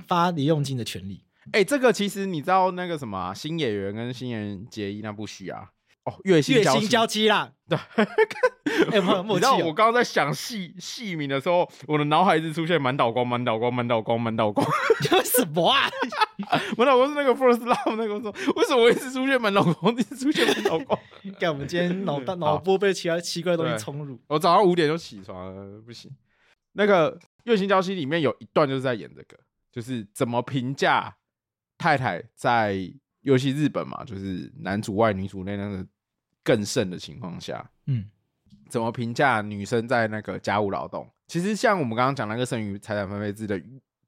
发零用金的权利，哎、这个其实你知道那个什么、啊、新演员跟新人结衣那部戏啊？哦，月薪月薪娇妻啦。对，哎、欸，你知道我刚刚在想戏戏名的时候，我的脑海一直出现满岛光、满岛光、满岛光、满岛光。什么啊？满岛光是那个 First Love 那个说，为什么我一直出现满岛光，一直出现满岛光？看我们今天脑大脑波被其他奇怪的东西冲入。我早上五点就起床了，不行。那个月薪娇妻里面有一段就是在演这个。就是怎么评价太太在，尤其日本嘛，就是男主外女主内那个更甚的情况下，嗯，怎么评价女生在那个家务劳动？其实像我们刚刚讲那个剩余财产分配制的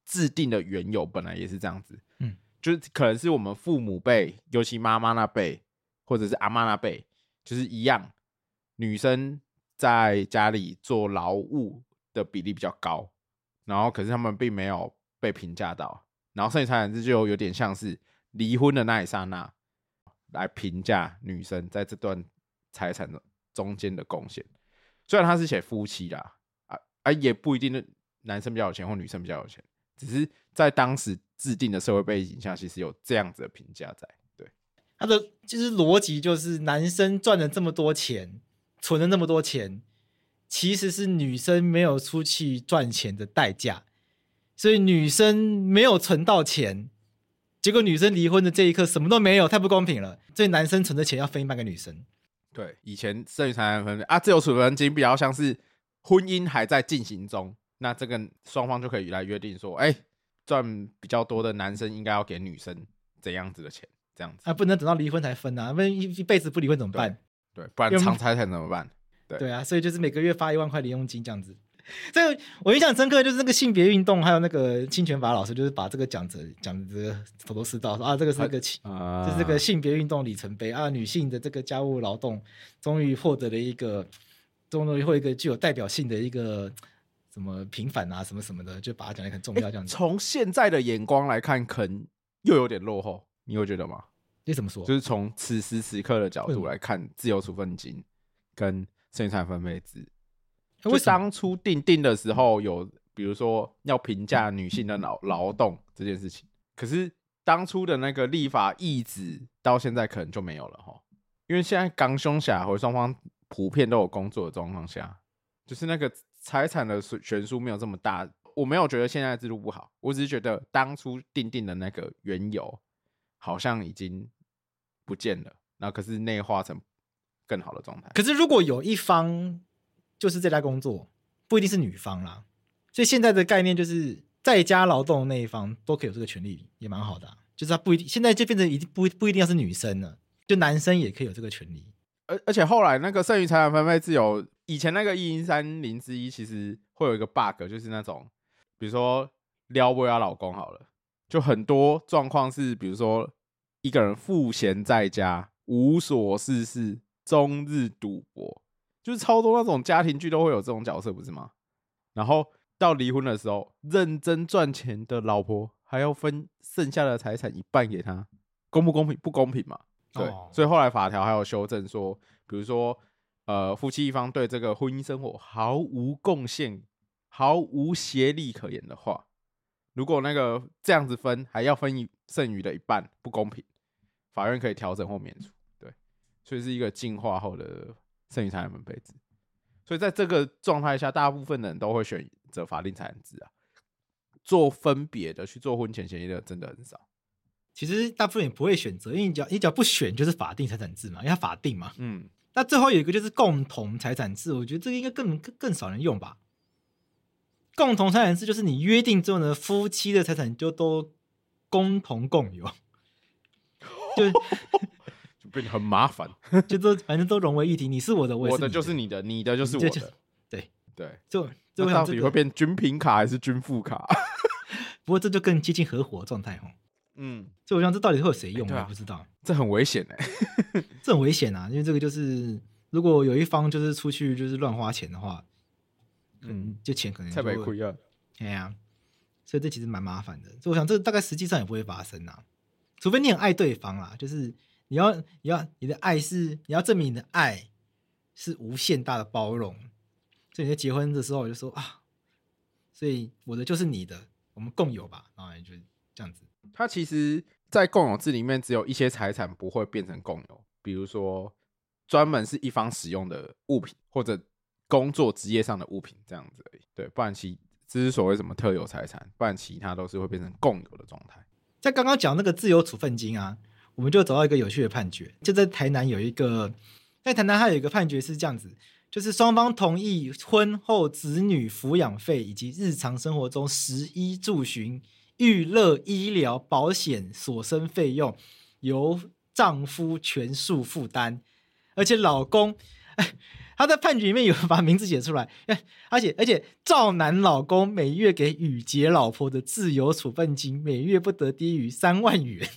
制定的缘由，本来也是这样子，嗯，就是可能是我们父母辈，尤其妈妈那辈，或者是阿妈那辈，就是一样，女生在家里做劳务的比例比较高，然后可是他们并没有。被评价到，然后剩余财产制就有点像是离婚的那一刹那来评价女生在这段财产的中间的贡献。虽然他是写夫妻啦，啊啊，也不一定男生比较有钱或女生比较有钱，只是在当时制定的社会背景下，其实有这样子的评价在。对，他的其实逻辑就是男生赚了这么多钱，存了那么多钱，其实是女生没有出去赚钱的代价。所以女生没有存到钱，结果女生离婚的这一刻什么都没有，太不公平了。所以男生存的钱要分一半给女生。对，以前剩余财产分配啊，自由处分金比较像是婚姻还在进行中，那这个双方就可以来约定说，哎、欸，赚比较多的男生应该要给女生怎样子的钱，这样子。啊，不能等到离婚才分啊，不然一一辈子不离婚怎么办？对，对，不然长财产怎么办？对对啊，所以就是每个月发一万块零用金这样子。这个我印象深刻，就是那个性别运动，还有那个侵权法老师，就是把这个讲着讲着这个头头是道，说啊，这个是个情，啊、就是这个性别运动里程碑啊，女性的这个家务劳动终于获得了一个，终于获一个具有代表性的一个什么平反啊，什么什么的，就把它讲得很重要这样子。从现在的眼光来看，可能又有点落后，你会觉得吗？你怎么说？就是从此时此刻的角度来看，自由处分金跟剩余财产分配制。就当初定定的时候，有比如说要评价女性的劳劳动这件事情，可是当初的那个立法意志到现在可能就没有了哈，因为现在刚凶下或双方普遍都有工作的状况下，就是那个财产的悬殊没有这么大。我没有觉得现在制度不好，我只是觉得当初定定的那个缘由好像已经不见了，那可是内化成更好的状态。可是如果有一方。就是在家工作，不一定是女方啦，所以现在的概念就是在家劳动的那一方都可以有这个权利，也蛮好的。就是他不一定，现在就变成一定不不一定要是女生了，就男生也可以有这个权利。而而且后来那个剩余财产分配自由，以前那个一零三零之一其实会有一个 bug，就是那种比如说撩拨她老公好了，就很多状况是，比如说一个人赋闲在家，无所事事，终日赌博。就是超多那种家庭剧都会有这种角色，不是吗？然后到离婚的时候，认真赚钱的老婆还要分剩下的财产一半给他，公不公平？不公平嘛？对，哦、所以后来法条还有修正说，比如说，呃，夫妻一方对这个婚姻生活毫无贡献、毫无协力可言的话，如果那个这样子分还要分剩余的一半，不公平，法院可以调整或免除。对，所以是一个进化后的。剩余财产分配制，所以在这个状态下，大部分的人都会选择法定财产制啊。做分别的去做婚前协议的真的很少。其实大部分也不会选择，因为你只要你只要不选，就是法定财产制嘛，因为它法定嘛。嗯。那最后有一个就是共同财产制，我觉得这个应该更更更少人用吧。共同财产制就是你约定之后呢，夫妻的财产就都共同共有，就。变很麻烦，就都反正都融为一体。你是我的，我，我的就是你的，你的就是我的。对对，就就到底会变均品卡还是均富卡？不过这就更接近合伙状态哦。嗯，所以我想这到底会有谁用？我不知道。这很危险哎，这很危险啊！因为这个就是，如果有一方就是出去就是乱花钱的话，嗯，这钱可能太被亏了。对呀，所以这其实蛮麻烦的。所以我想，这大概实际上也不会发生啊，除非你很爱对方啦，就是。你要，你要，你的爱是，你要证明你的爱是无限大的包容。所以你在结婚的时候，我就说啊，所以我的就是你的，我们共有吧。然后也就这样子。它其实，在共有制里面，只有一些财产不会变成共有，比如说专门是一方使用的物品，或者工作职业上的物品这样子而已。对，不然其这是所谓什么特有财产，不然其他都是会变成共有的状态。在刚刚讲那个自由处分金啊。我们就找到一个有趣的判决，就在台南有一个，在台南还有一个判决是这样子，就是双方同意婚后子女抚养费以及日常生活中食衣住行、娱乐、医疗保险所生费用由丈夫全数负担，而且老公，他在判决里面有把名字写出来，而且而且赵男老公每月给宇杰老婆的自由处分金每月不得低于三万元。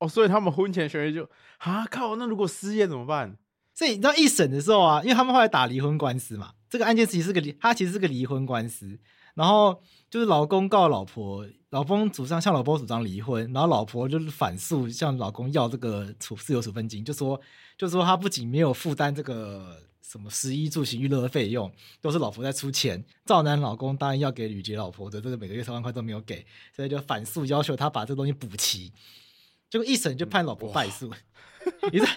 哦，所以他们婚前协议就啊靠，那如果失业怎么办？所以你知道一审的时候啊，因为他们后来打离婚官司嘛，这个案件其实是个离，他其实是个离婚官司，然后就是老公告老婆，老公主张向老婆主张离婚，然后老婆就是反诉向老公要这个处自由处分金，就说就说他不仅没有负担这个什么食衣住行娱乐的费用，都是老婆在出钱，赵楠老公当然要给吕杰老婆的这个每个月三万块都没有给，所以就反诉要求他把这东西补齐。结果一审就判老婆败诉，你知道，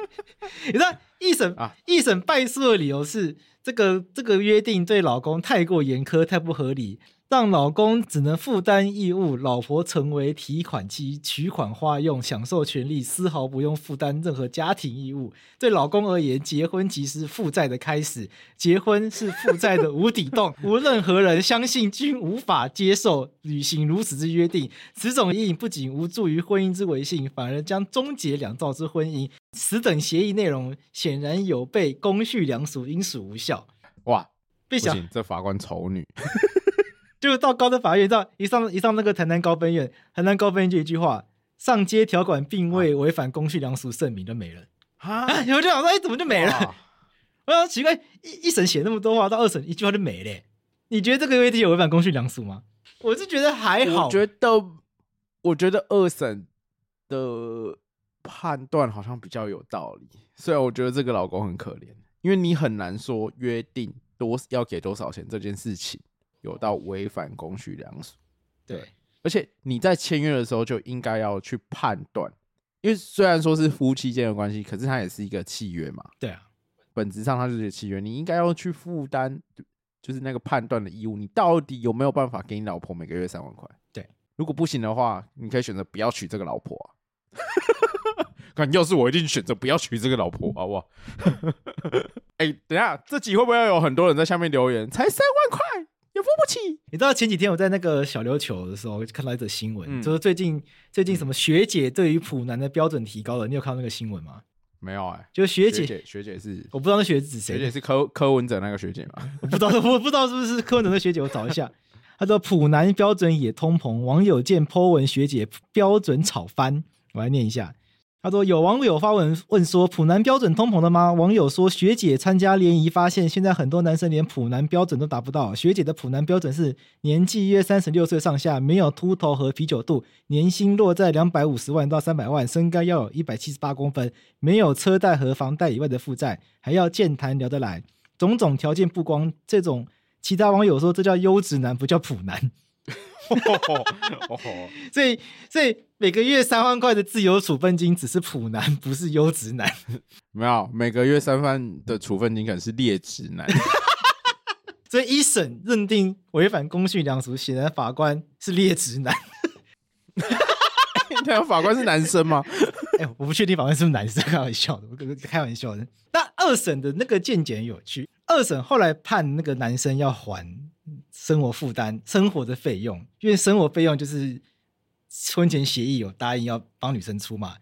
你知道一审啊，一审败诉的理由是这个这个约定对老公太过严苛，太不合理。让老公只能负担义务，老婆成为提款机，取款花用，享受权利，丝毫不用负担任何家庭义务。对老公而言，结婚即是负债的开始，结婚是负债的无底洞。无任何人相信，均无法接受履行如此之约定。此种意义不仅无助于婚姻之维系，反而将终结两造之婚姻。此等协议内容显然有悖公序良俗，应属无效。哇，不行，这法官丑女。就到高等法院，到一上一上那个台南高分院，台南高分院就一句话：上街条款并未违反公序良俗，声明就没了。啊，有就想说，哎，怎么就没了？我想奇怪，一一审写那么多话，到二审一句话就没了。你觉得这个约定有违反公序良俗吗？我是觉得还好。我觉得，我觉得二审的判断好像比较有道理。虽然我觉得这个老公很可怜，因为你很难说约定多要给多少钱这件事情。有到违反公序良俗，对，而且你在签约的时候就应该要去判断，因为虽然说是夫妻间的关系，可是它也是一个契约嘛，对啊，本质上它就是契约，你应该要去负担，就是那个判断的义务，你到底有没有办法给你老婆每个月三万块？对，如果不行的话，你可以选择不要娶这个老婆啊。看，要是我一定选择不要娶这个老婆，好不好？哎、欸，等一下，这集会不会有很多人在下面留言？才三万块？也付不起。你知道前几天我在那个小琉球的时候看到一则新闻，嗯、就是最近最近什么学姐对于普男的标准提高了，你有看到那个新闻吗？没有哎、欸，就是学姐，学姐，是我不知道那学姐是谁，学姐是柯柯文哲那个学姐吗？我不知道，我不知道是不是柯文哲的学姐，我找一下。他说普男标准也通膨，网友见 po 文学姐标准炒翻，我来念一下。他说：“有网友发文问说，普男标准通膨了吗？”网友说：“学姐参加联谊，发现现在很多男生连普男标准都达不到。学姐的普男标准是年纪约三十六岁上下，没有秃头和啤酒肚，年薪落在两百五十万到三百万，身高要有一百七十八公分，没有车贷和房贷以外的负债，还要健谈聊得来，种种条件不光这种。其他网友说这叫优质男，不叫普男。” 所以，所以每个月三万块的自由处分金只是普男，不是优质男。没有，每个月三万的处分金可能是劣质男。所以一审认定违反公序良俗，显然法官是劣质男。那法官是男生吗？哎、欸，我不确定法官是不是男生，开玩笑的，我开玩笑的。那二审的那个见解有趣，二审后来判那个男生要还。生活负担、生活的费用，因为生活费用就是婚前协议有答应要帮女生出嘛。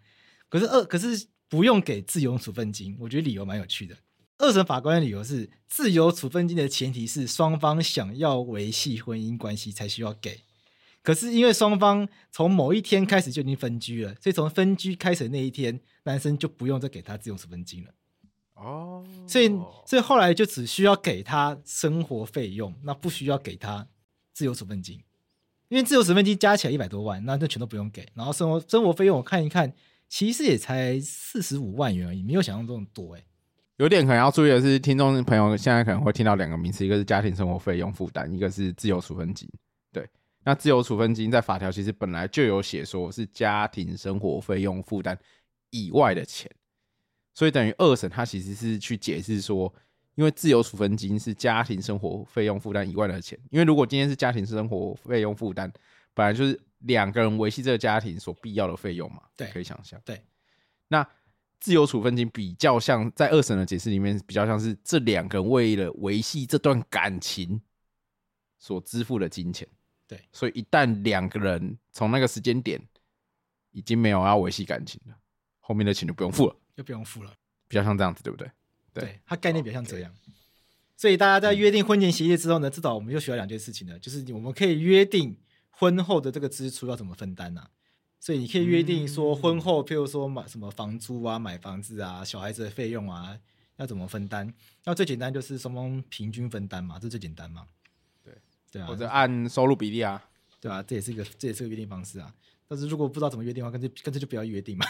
可是二可是不用给自由处分金，我觉得理由蛮有趣的。二审法官的理由是，自由处分金的前提是双方想要维系婚姻关系才需要给。可是因为双方从某一天开始就已经分居了，所以从分居开始那一天，男生就不用再给他自由处分金了。哦，所以所以后来就只需要给他生活费用，那不需要给他自由处分金，因为自由处分金加起来一百多万，那就全都不用给。然后生活生活费用我看一看，其实也才四十五万元而已，没有想象中多哎。有点可能要注意的是，听众朋友现在可能会听到两个名词，一个是家庭生活费用负担，一个是自由处分金。对，那自由处分金在法条其实本来就有写说是家庭生活费用负担以外的钱。所以等于二审，他其实是去解释说，因为自由处分金是家庭生活费用负担以外的钱。因为如果今天是家庭生活费用负担，本来就是两个人维系这个家庭所必要的费用嘛。对，可以想象。对，那自由处分金比较像在二审的解释里面，比较像是这两个人为了维系这段感情所支付的金钱。对，所以一旦两个人从那个时间点已经没有要维系感情了，后面的钱就不用付了。就不用付了，比较像这样子，对不对？对，对它概念比较像这样。所以大家在约定婚前协议之后呢，至少我们就学了两件事情呢，就是我们可以约定婚后的这个支出要怎么分担呐、啊。所以你可以约定说婚后，譬如说买什么房租啊、买房子啊、小孩子的费用啊，要怎么分担？那最简单就是双方平均分担嘛，这最简单嘛。对对啊，或者按收入比例啊，对啊，这也是一个这也是个约定方式啊。但是如果不知道怎么约定的话，干脆干脆就不要约定嘛。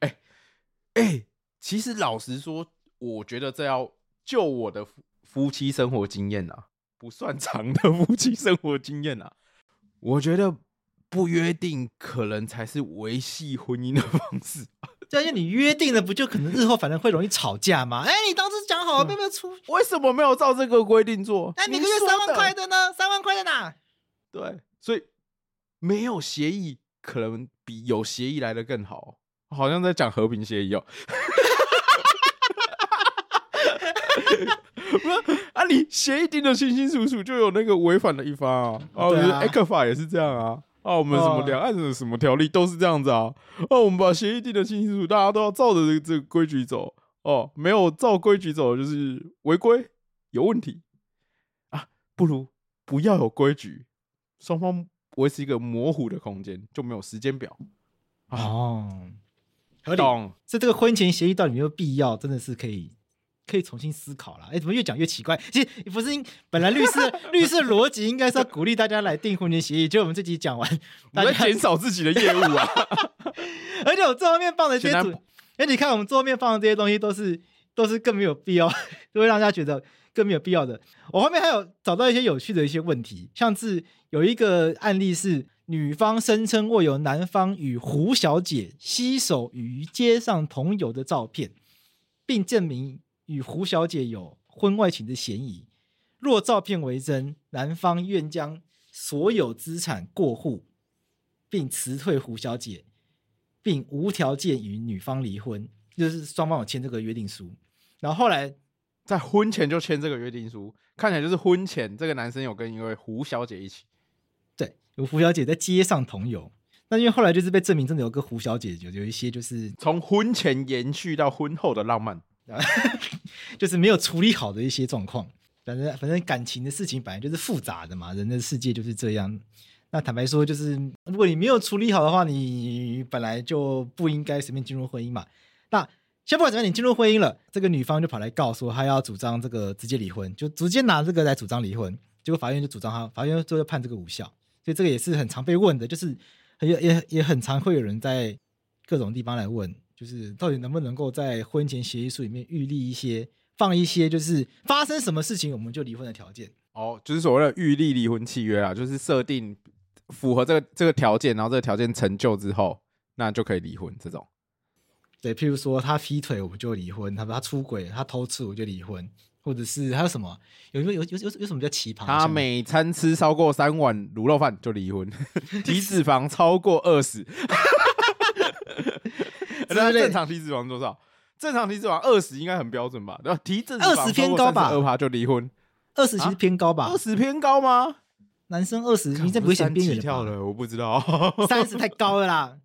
哎 哎、欸欸，其实老实说，我觉得这要就我的夫妻生活经验啊，不算长的夫妻生活经验啊，我觉得不约定可能才是维系婚姻的方式。这样你约定了，不就可能日后反正会容易吵架吗？哎，你当时讲好了，没有没有出，为什么没有照这个规定做？哎，每个月三万块的呢？三万块在哪？对，所以没有协议，可能比有协议来的更好。好像在讲和平协议哦。不是啊，你协议定的清清楚楚，就有那个违反的一方啊。哦，艾克法也是这样啊。啊，我们什么两岸的什么条例都是这样子啊！哦，我们把协议定的清清楚楚，大家都要照着这个这个规矩走哦。没有照规矩走就是违规，有问题啊！不如不要有规矩，双方维持一个模糊的空间，就没有时间表。哦，合理。懂。这这个婚前协议到底有没有必要？真的是可以。可以重新思考了，哎，怎么越讲越奇怪？其实不是，本来律师 律师逻辑应该是要鼓励大家来订婚前协议，就我们这集讲完，大家减少自己的业务啊。而且我最后面放的这些，哎，你看我们桌面放的这些东西都是都是更没有必要，就会让大家觉得更没有必要的。我后面还有找到一些有趣的一些问题，像是有一个案例是女方声称握有男方与胡小姐携手于街上同游的照片，并证明。与胡小姐有婚外情的嫌疑，若照片为真，男方愿将所有资产过户，并辞退胡小姐，并无条件与女方离婚，就是双方有签这个约定书。然后后来在婚前就签这个约定书，看起来就是婚前这个男生有跟一位胡小姐一起，对，有胡小姐在街上同游。那因为后来就是被证明真的有个胡小姐，有有一些就是从婚前延续到婚后的浪漫。就是没有处理好的一些状况，反正反正感情的事情本来就是复杂的嘛，人的世界就是这样。那坦白说，就是如果你没有处理好的话，你本来就不应该随便进入婚姻嘛。那先不管怎么样，你进入婚姻了，这个女方就跑来告诉他要主张这个直接离婚，就直接拿这个来主张离婚，结果法院就主张他，法院最后判这个无效。所以这个也是很常被问的，就是也也也很常会有人在各种地方来问。就是到底能不能够在婚前协议书里面预立一些，放一些，就是发生什么事情我们就离婚的条件？哦，就是所谓的预立离婚契约啊，就是设定符合这个这个条件，然后这个条件成就之后，那就可以离婚。这种，对，譬如说他劈腿，我们就离婚；他说他出轨，他偷吃，我就离婚；或者是还有什么？有没有有有有有什么叫奇葩？他每餐吃超过三碗卤肉饭就离婚，体脂肪超过二十。那正常体脂肪多少？正常体脂肪二十应该很标准吧？对吧？体脂二十偏高吧？二趴就离婚，二十其实偏高吧？二十偏高吗？男生二十，你这不会嫌边缘跳了？我不知道，三十太高了啦。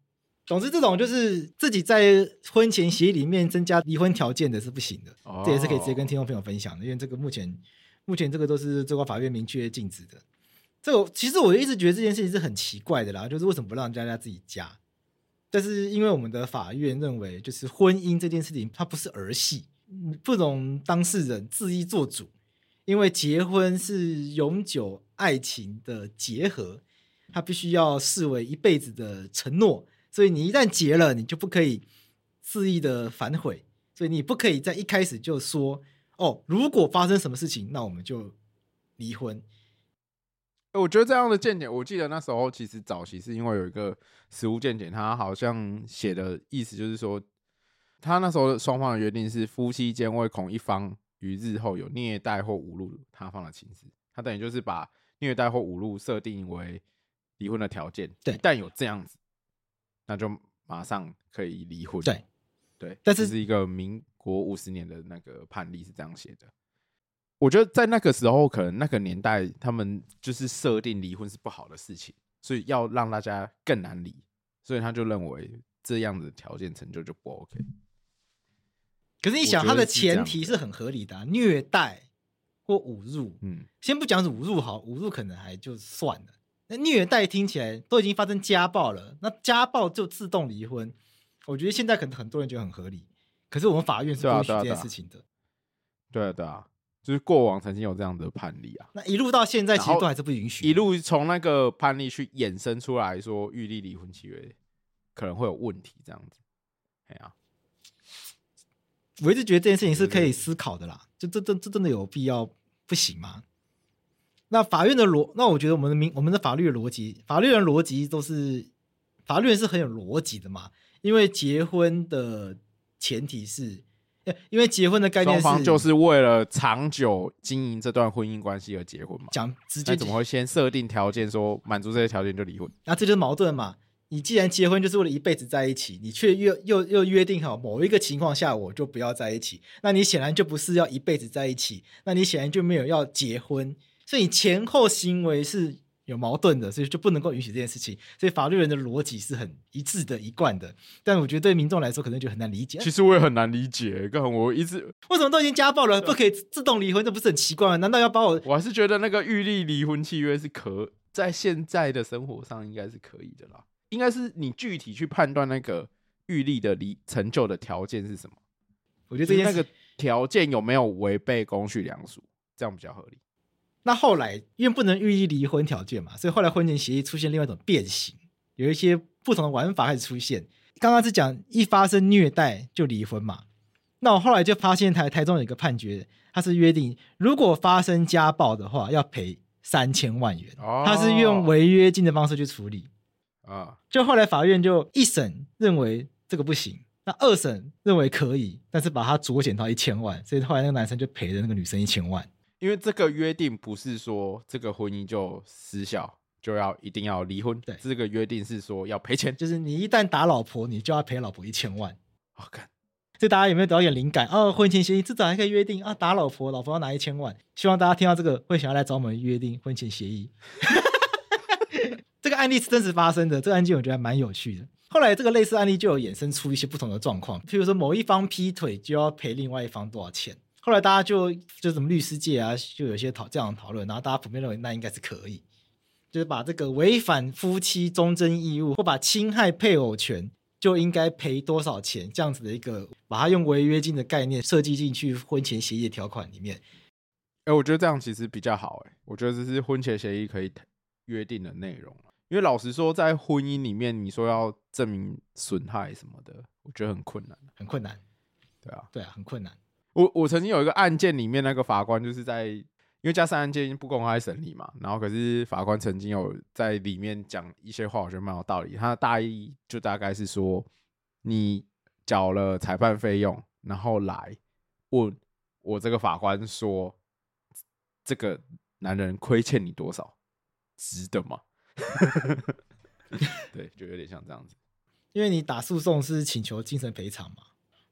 总之，这种就是自己在婚前协议里面增加离婚条件的是不行的。这也是可以直接跟听众朋友分享的，因为这个目前目前这个都是最高法院明确禁止的。这个其实我一直觉得这件事情是很奇怪的啦，就是为什么不让大家自己加？但是因为我们的法院认为，就是婚姻这件事情，它不是儿戏，不容当事人恣意做主。因为结婚是永久爱情的结合，它必须要视为一辈子的承诺。所以你一旦结了，你就不可以肆意的反悔。所以你不可以在一开始就说：“哦，如果发生什么事情，那我们就离婚。”我觉得这样的见解，我记得那时候其实早期是因为有一个实物见解，他好像写的意思就是说，他那时候双方的约定是夫妻间为恐一方于日后有虐待或侮辱他方的情事，他等于就是把虐待或侮辱设定为离婚的条件。对，一旦有这样子，那就马上可以离婚。对，对，但是是一个民国五十年的那个判例是这样写的。我觉得在那个时候，可能那个年代，他们就是设定离婚是不好的事情，所以要让大家更难离，所以他就认为这样子条件成就就不 OK。可是你想，他的前提是很合理的啊，虐待或侮辱，嗯，先不讲侮辱好，侮辱可能还就算了，那虐待听起来都已经发生家暴了，那家暴就自动离婚，我觉得现在可能很多人觉得很合理，可是我们法院是不允许这件事情的。对啊，对啊。就是过往曾经有这样的判例啊，那一路到现在其实都还是不允许。一路从那个判例去衍生出来说，预立离婚契约可能会有问题，这样子。哎呀，我一直觉得这件事情是可以思考的啦。就这这这真的有必要不行吗？那法院的逻，那我觉得我们的民，我们的法律的逻辑，法律人逻辑都是，法律人是很有逻辑的嘛。因为结婚的前提是，因为结婚的概念是，双方就是为了长久经营这段婚姻关系而结婚嘛。讲直接怎么会先设定条件说满足这些条件就离婚？那这就是矛盾嘛。你既然结婚就是为了一辈子在一起，你却又又又约定好某一个情况下我就不要在一起，那你显然就不是要一辈子在一起，那你显然就没有要结婚，所以你前后行为是有矛盾的，所以就不能够允许这件事情。所以法律人的逻辑是很一致的、一贯的，但我觉得对民众来说可能就很难理解。其实我也很难理解，刚我一直为什么都已经家暴了，不可以自动离婚？这不是很奇怪吗？难道要把我？我还是觉得那个预立离婚契约是可在现在的生活上应该是可以的啦。应该是你具体去判断那个预立的离成就的条件是什么？我觉得这那个条件有没有违背公序良俗，这样比较合理。那后来因为不能预立离婚条件嘛，所以后来婚前协议出现另外一种变形，有一些不同的玩法开始出现。刚刚是讲一发生虐待就离婚嘛，那我后来就发现台台中有一个判决，它是约定如果发生家暴的话要赔三千万元，它是用违约金的方式去处理。啊，就后来法院就一审认为这个不行，那二审认为可以，但是把他酌减到一千万，所以后来那个男生就赔了那个女生一千万。因为这个约定不是说这个婚姻就失效，就要一定要离婚。对，这个约定是说要赔钱，就是你一旦打老婆，你就要赔老婆一千万。好看，所以大家有没有得到一点灵感？哦，婚前协议至少还可以约定啊，打老婆，老婆要拿一千万。希望大家听到这个会想要来找我们约定婚前协议。这个案例是真实发生的，这个案件我觉得还蛮有趣的。后来这个类似案例就有衍生出一些不同的状况，譬如说某一方劈腿就要赔另外一方多少钱。后来大家就就什么律师界啊，就有些讨这样讨论，然后大家普遍认为那应该是可以，就是把这个违反夫妻忠贞义务或把侵害配偶权就应该赔多少钱这样子的一个，把它用违约金的概念设计进去婚前协议条款里面。哎，我觉得这样其实比较好。哎，我觉得这是婚前协议可以约定的内容。因为老实说，在婚姻里面，你说要证明损害什么的，我觉得很困难，很困难。对啊，对啊，很困难。我我曾经有一个案件里面，那个法官就是在因为家事案件不公开审理嘛，然后可是法官曾经有在里面讲一些话，我觉得蛮有道理。他的大意就大概是说，你缴了裁判费用，然后来问我这个法官说，这个男人亏欠你多少，值得吗？对，就有点像这样子，因为你打诉讼是请求精神赔偿嘛，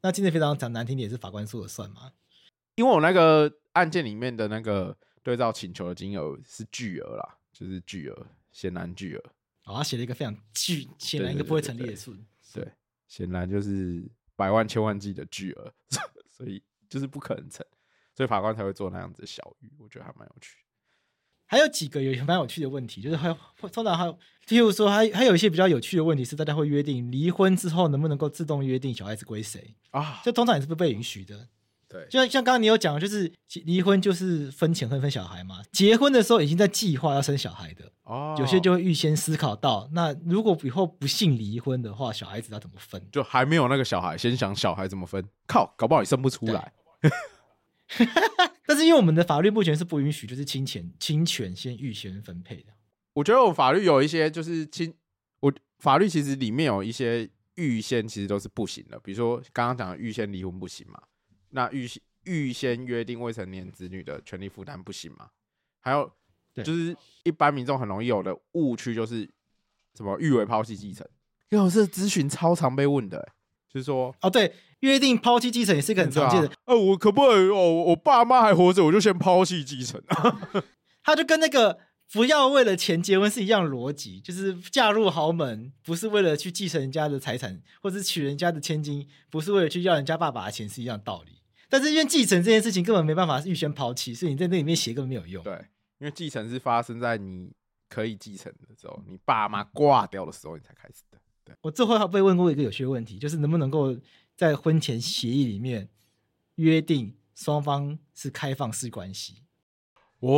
那精神非常讲难听点也是法官说了算吗。因为我那个案件里面的那个对照请求的金额是巨额啦，就是巨额，显然巨额。哦，他写了一个非常巨，显然一个不会成立的数。对，显然就是百万千万计的巨额，所以就是不可能成，所以法官才会做那样子的小鱼，我觉得还蛮有趣。还有几个有蛮有趣的问题，就是还通常还有，譬如说还还有一些比较有趣的问题是，大家会约定离婚之后能不能够自动约定小孩子归谁啊？这通常也是不被允许的。对，就像像刚刚你有讲，就是离婚就是分钱和分小孩嘛。结婚的时候已经在计划要生小孩的哦，有些就会预先思考到，那如果以后不幸离婚的话，小孩子要怎么分？就还没有那个小孩，先想小孩怎么分？靠，搞不好你生不出来。但是因为我们的法律目前是不允许，就是侵权侵权先预先分配的。我觉得我法律有一些就是侵，我法律其实里面有一些预先其实都是不行的。比如说刚刚讲的预先离婚不行嘛，那预预先约定未成年子女的权利负担不行嘛。还有就是一般民众很容易有的误区就是什么预为抛弃继承，因为我是咨询超常被问的、欸。就是说，哦，对，约定抛弃继承也是一个很常见的。呃、啊啊，我可不可以哦？我爸妈还活着，我就先抛弃继承。他就跟那个不要为了钱结婚是一样逻辑，就是嫁入豪门不是为了去继承人家的财产，或者娶人家的千金，不是为了去要人家爸爸的钱是一样的道理。但是因为继承这件事情根本没办法预先抛弃，所以你在那里面写根本没有用。对，因为继承是发生在你可以继承的时候，你爸妈挂掉的时候，你才开始的。我最后还被问过一个有趣的问题，就是能不能够在婚前协议里面约定双方是开放式关系？哦，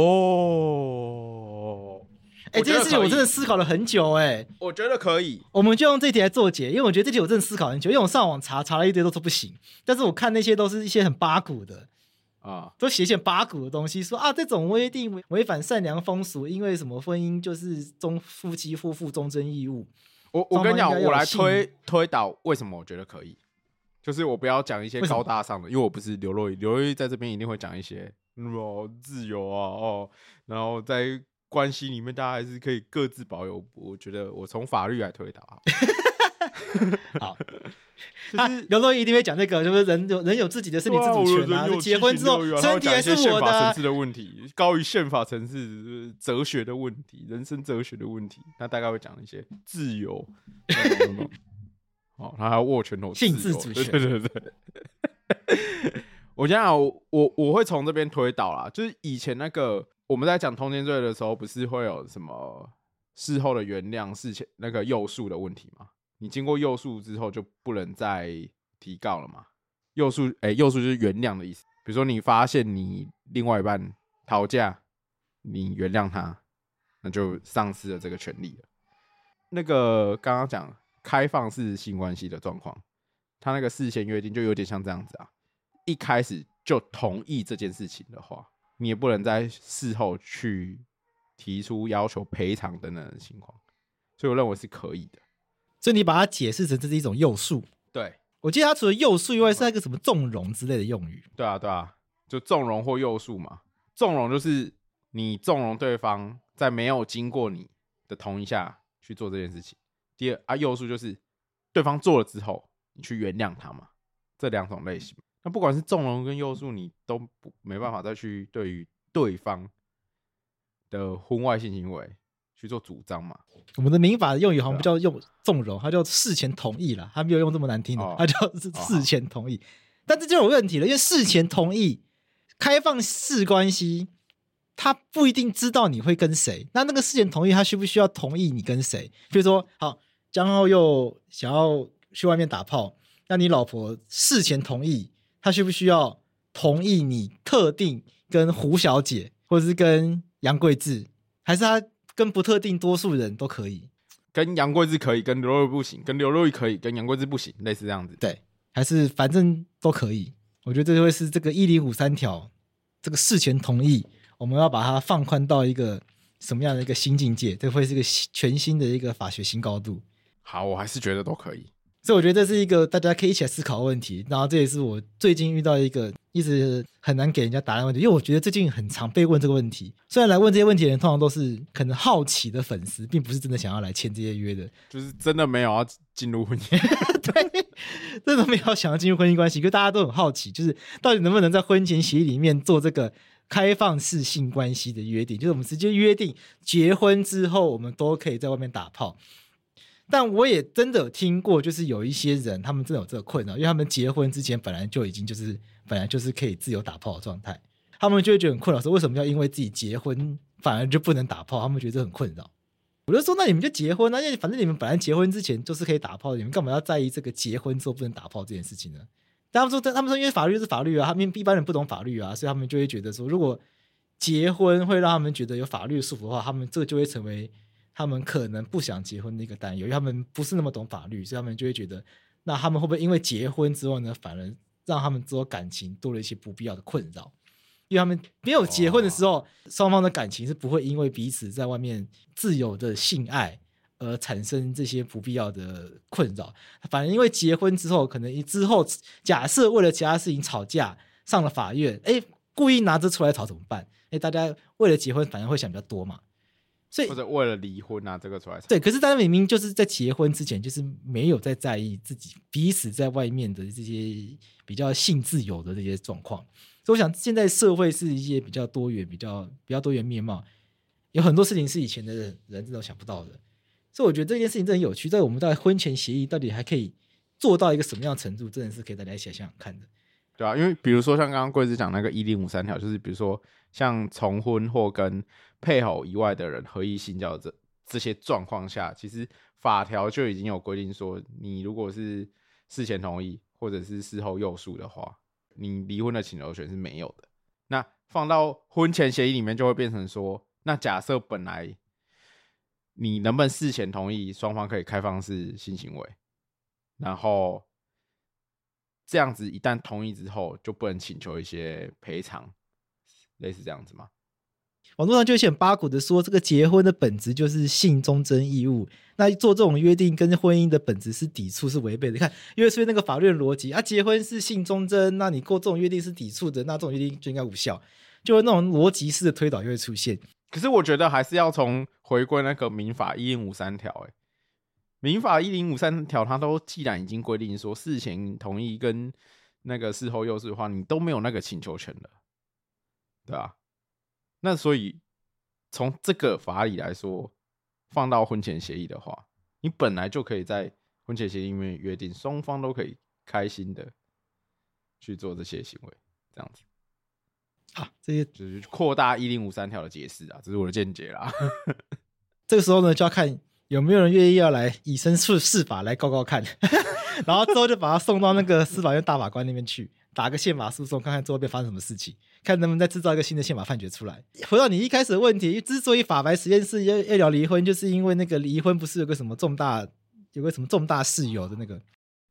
哎、欸，这件事情我真的思考了很久、欸，哎，我觉得可以，我们就用这题来做解，因为我觉得这题我真的思考很久，因为我上网查查了一堆都说不行，但是我看那些都是一些很八股的，啊，都写些八股的东西，说啊这种约定违违反善良风俗，因为什么婚姻就是忠夫妻夫妇忠贞义务。我我跟你讲，我来推推导为什么我觉得可以，就是我不要讲一些高大上的，因为我不是刘若英，刘若英在这边一定会讲一些什么自由啊哦，然后在关系里面大家还是可以各自保有。我觉得我从法律来推导。好，就是刘若英一定会讲那个，就是人有人有自己的身体自主权啊。结婚之后，身体还是我的。层次的问题，高于宪法层次哲学的问题，人生哲学的问题，那大概会讲一些自由。哦，他还要握拳头，性自主权。对对对。我想想，我我我会从这边推导啦，就是以前那个我们在讲通奸罪的时候，不是会有什么事后的原谅、事前那个诱诉的问题吗？你经过宥恕之后就不能再提告了嘛？宥恕，哎，宥恕就是原谅的意思。比如说你发现你另外一半讨价，你原谅他，那就丧失了这个权利了。那个刚刚讲开放式性关系的状况，他那个事先约定就有点像这样子啊。一开始就同意这件事情的话，你也不能在事后去提出要求赔偿等等的情况。所以我认为是可以的。所以你把它解释成这是一种诱术，对，我记得它除了诱术以外，是那个什么纵容之类的用语。对啊，对啊，就纵容或诱术嘛。纵容就是你纵容对方在没有经过你的同意下去做这件事情。第二啊，诱术就是对方做了之后，你去原谅他嘛。这两种类型，那不管是纵容跟诱术，你都不没办法再去对于对方的婚外性行为。去做主张嘛？我们的民法用语好像不叫用纵容，它叫事前同意了，它没有用这么难听的，它叫是事前同意。但这就有问题了，因为事前同意开放式关系，他不一定知道你会跟谁。那那个事前同意，他需不需要同意你跟谁？比如说，好，江浩又想要去外面打炮，那你老婆事前同意，他需不需要同意你特定跟胡小姐，或者是跟杨贵智，还是他？跟不特定多数人都可以，跟杨贵志可以，跟刘若瑀不行，跟刘若玉可以，跟杨贵志不行，类似这样子。对，还是反正都可以。我觉得这就会是这个一零五三条，这个事前同意，我们要把它放宽到一个什么样的一个新境界？这会是一个全新的一个法学新高度。好，我还是觉得都可以。所以我觉得这是一个大家可以一起来思考的问题。然后这也是我最近遇到一个。一直很难给人家答案问题，因为我觉得最近很常被问这个问题。虽然来问这些问题的人通常都是可能好奇的粉丝，并不是真的想要来签这些约的，就是真的没有要进入婚姻，对，真的没有想要进入婚姻关系。因为大家都很好奇，就是到底能不能在婚前协议里面做这个开放式性关系的约定，就是我们直接约定结婚之后我们都可以在外面打炮。但我也真的有听过，就是有一些人他们真的有这个困扰，因为他们结婚之前本来就已经就是。本来就是可以自由打炮的状态，他们就会觉得很困扰，说为什么要因为自己结婚反而就不能打炮？他们觉得这很困扰。我就说，那你们就结婚啊，因为反正你们本来结婚之前就是可以打炮，你们干嘛要在意这个结婚之后不能打炮这件事情呢？他们说，他们说，因为法律是法律啊，他们一般人不懂法律啊，所以他们就会觉得说，如果结婚会让他们觉得有法律束缚的话，他们这就会成为他们可能不想结婚的一个担忧，因为他们不是那么懂法律，所以他们就会觉得，那他们会不会因为结婚之后呢，反而？让他们之后感情多了一些不必要的困扰，因为他们没有结婚的时候，双方的感情是不会因为彼此在外面自由的性爱而产生这些不必要的困扰。反而因为结婚之后，可能之后假设为了其他事情吵架上了法院，哎，故意拿着出来吵怎么办？哎，大家为了结婚反而会想比较多嘛。所以或者为了离婚拿这个出来。对，可是大家明明就是在结婚之前就是没有在在意自己彼此在外面的这些。比较性自由的这些状况，所以我想现在社会是一些比较多元、比较比较多元面貌，有很多事情是以前的人人都想不到的，所以我觉得这件事情真的很有趣。在我们在婚前协议到底还可以做到一个什么样的程度，真的是可以大家一起来想想看的。对啊，因为比如说像刚刚贵子讲那个一零五三条，就是比如说像重婚或跟配偶以外的人合意性交这这些状况下，其实法条就已经有规定说，你如果是事前同意。或者是事后又诉的话，你离婚的请求权是没有的。那放到婚前协议里面，就会变成说，那假设本来你能不能事前同意双方可以开放式性行为，然后这样子一旦同意之后，就不能请求一些赔偿，类似这样子吗？网络上就很八股的说，这个结婚的本质就是性忠贞义务，那做这种约定跟婚姻的本质是抵触，是违背的。看，因为所以那个法律的逻辑啊，结婚是性忠贞，那你过这种约定是抵触的，那这种约定就应该无效，就是那种逻辑式的推导就会出现。可是我觉得还是要从回归那个民法一零五三条，哎，民法一零五三条，它都既然已经规定说事前同意跟那个事后又是的话，你都没有那个请求权了，对吧？那所以，从这个法理来说，放到婚前协议的话，你本来就可以在婚前协议里面约定，双方都可以开心的去做这些行为，这样子。啊，这些就是扩大一零五三条的解释啊，这是我的见解啦。这个时候呢，就要看有没有人愿意要来以身试法来告告看，然后之后就把他送到那个司法院大法官那边去。打个宪法诉讼，看看最后边发生什么事情，看能不能再制造一个新的宪法判决出来。回到你一开始的问题，之所以法白实验室要要聊离婚，就是因为那个离婚不是有个什么重大，有个什么重大事由的那个。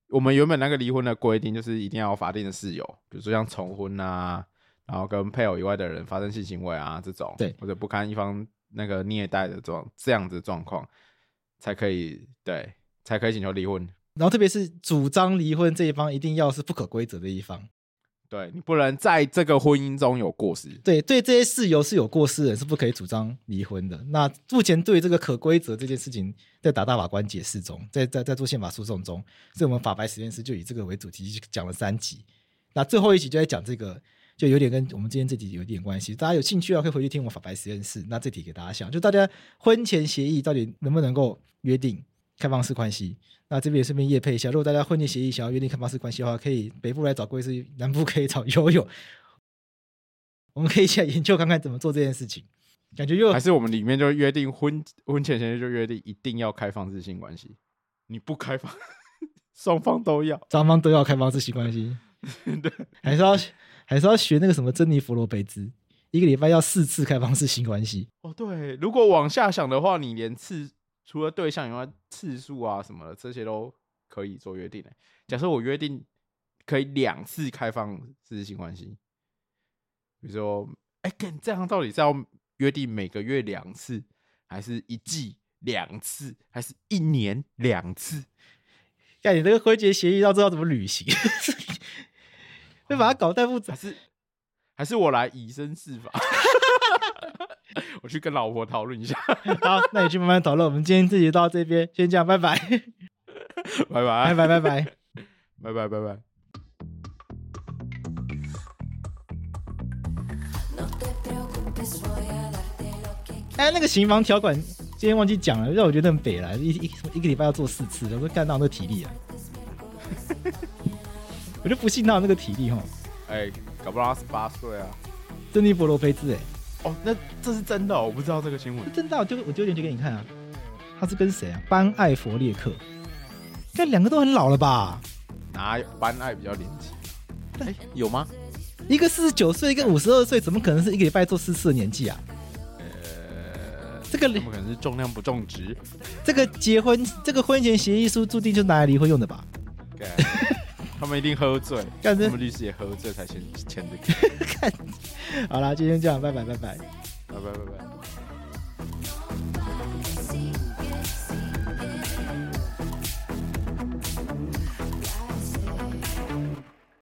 我们原本那个离婚的规定就是一定要有法定的事由，比如说像重婚啊，然后跟配偶以外的人发生性行为啊这种，对，或者不堪一方那个虐待的状这样子状况，才可以对，才可以请求离婚。然后，特别是主张离婚这一方，一定要是不可规则的一方。对，你不能在这个婚姻中有过失。对对，这些事由是有过失的人是不可以主张离婚的。那目前对这个可规则这件事情，在打大法官解释中，在在在做宪法诉讼中，所以我们法白实验室就以这个为主题讲了三集。那最后一集就在讲这个，就有点跟我们今天这集有点关系。大家有兴趣啊，可以回去听我们法白实验室。那这题给大家想，就大家婚前协议到底能不能够约定开放式关系？那这边也顺便业配一下，如果大家婚前协议想要约定开放式关系的话，可以北部来找贵司，南部可以找悠悠。我们可以一起来研究看看怎么做这件事情。感觉又还是我们里面就约定婚婚前协议就约定一定要开放式性关系，你不开放，双方都要，双方都要开放式性关系。对，还是要还是要学那个什么珍妮佛罗培兹，一个礼拜要四次开放式性关系。哦，对，如果往下想的话，你连次。除了对象以外，次数啊什么的，这些都可以做约定的。假设我约定可以两次开放式性关系，比如说，哎、欸，这样到底是要约定每个月两次，还是一季两次，还是一年两次？看你这个婚前协议，要知道怎么履行，会把它搞太复杂，还是还是我来以身试法？我去跟老婆讨论一下。好，那你去慢慢讨论。我们今天这集到这边，先这样，拜拜，拜拜，拜拜，拜拜，拜拜，拜拜。哎，那个刑房条款今天忘记讲了，让我觉得很北了。一一一个礼拜要做四次，我说干到那体力啊，我就不信他有那个体力哈。哎、欸，搞不到十八岁啊，珍妮佛罗菲兹哎。哦，那这是真的，哦，我不知道这个新闻。真的，我就我丢链接给你看啊。他是跟谁啊？班艾佛列克。这两个都很老了吧？哪有班艾比较年轻？哎、欸，有吗？一个四十九岁，一个五十二岁，怎么可能是一个礼拜做四次的年纪啊？呃，这个怎么可能是重量不重值？这个结婚，这个婚前协议书注定就拿来离婚用的吧？对。他们一定喝醉，他们律师也喝醉才签签的。看，好啦，今天这样，拜拜，拜拜，拜拜，拜拜。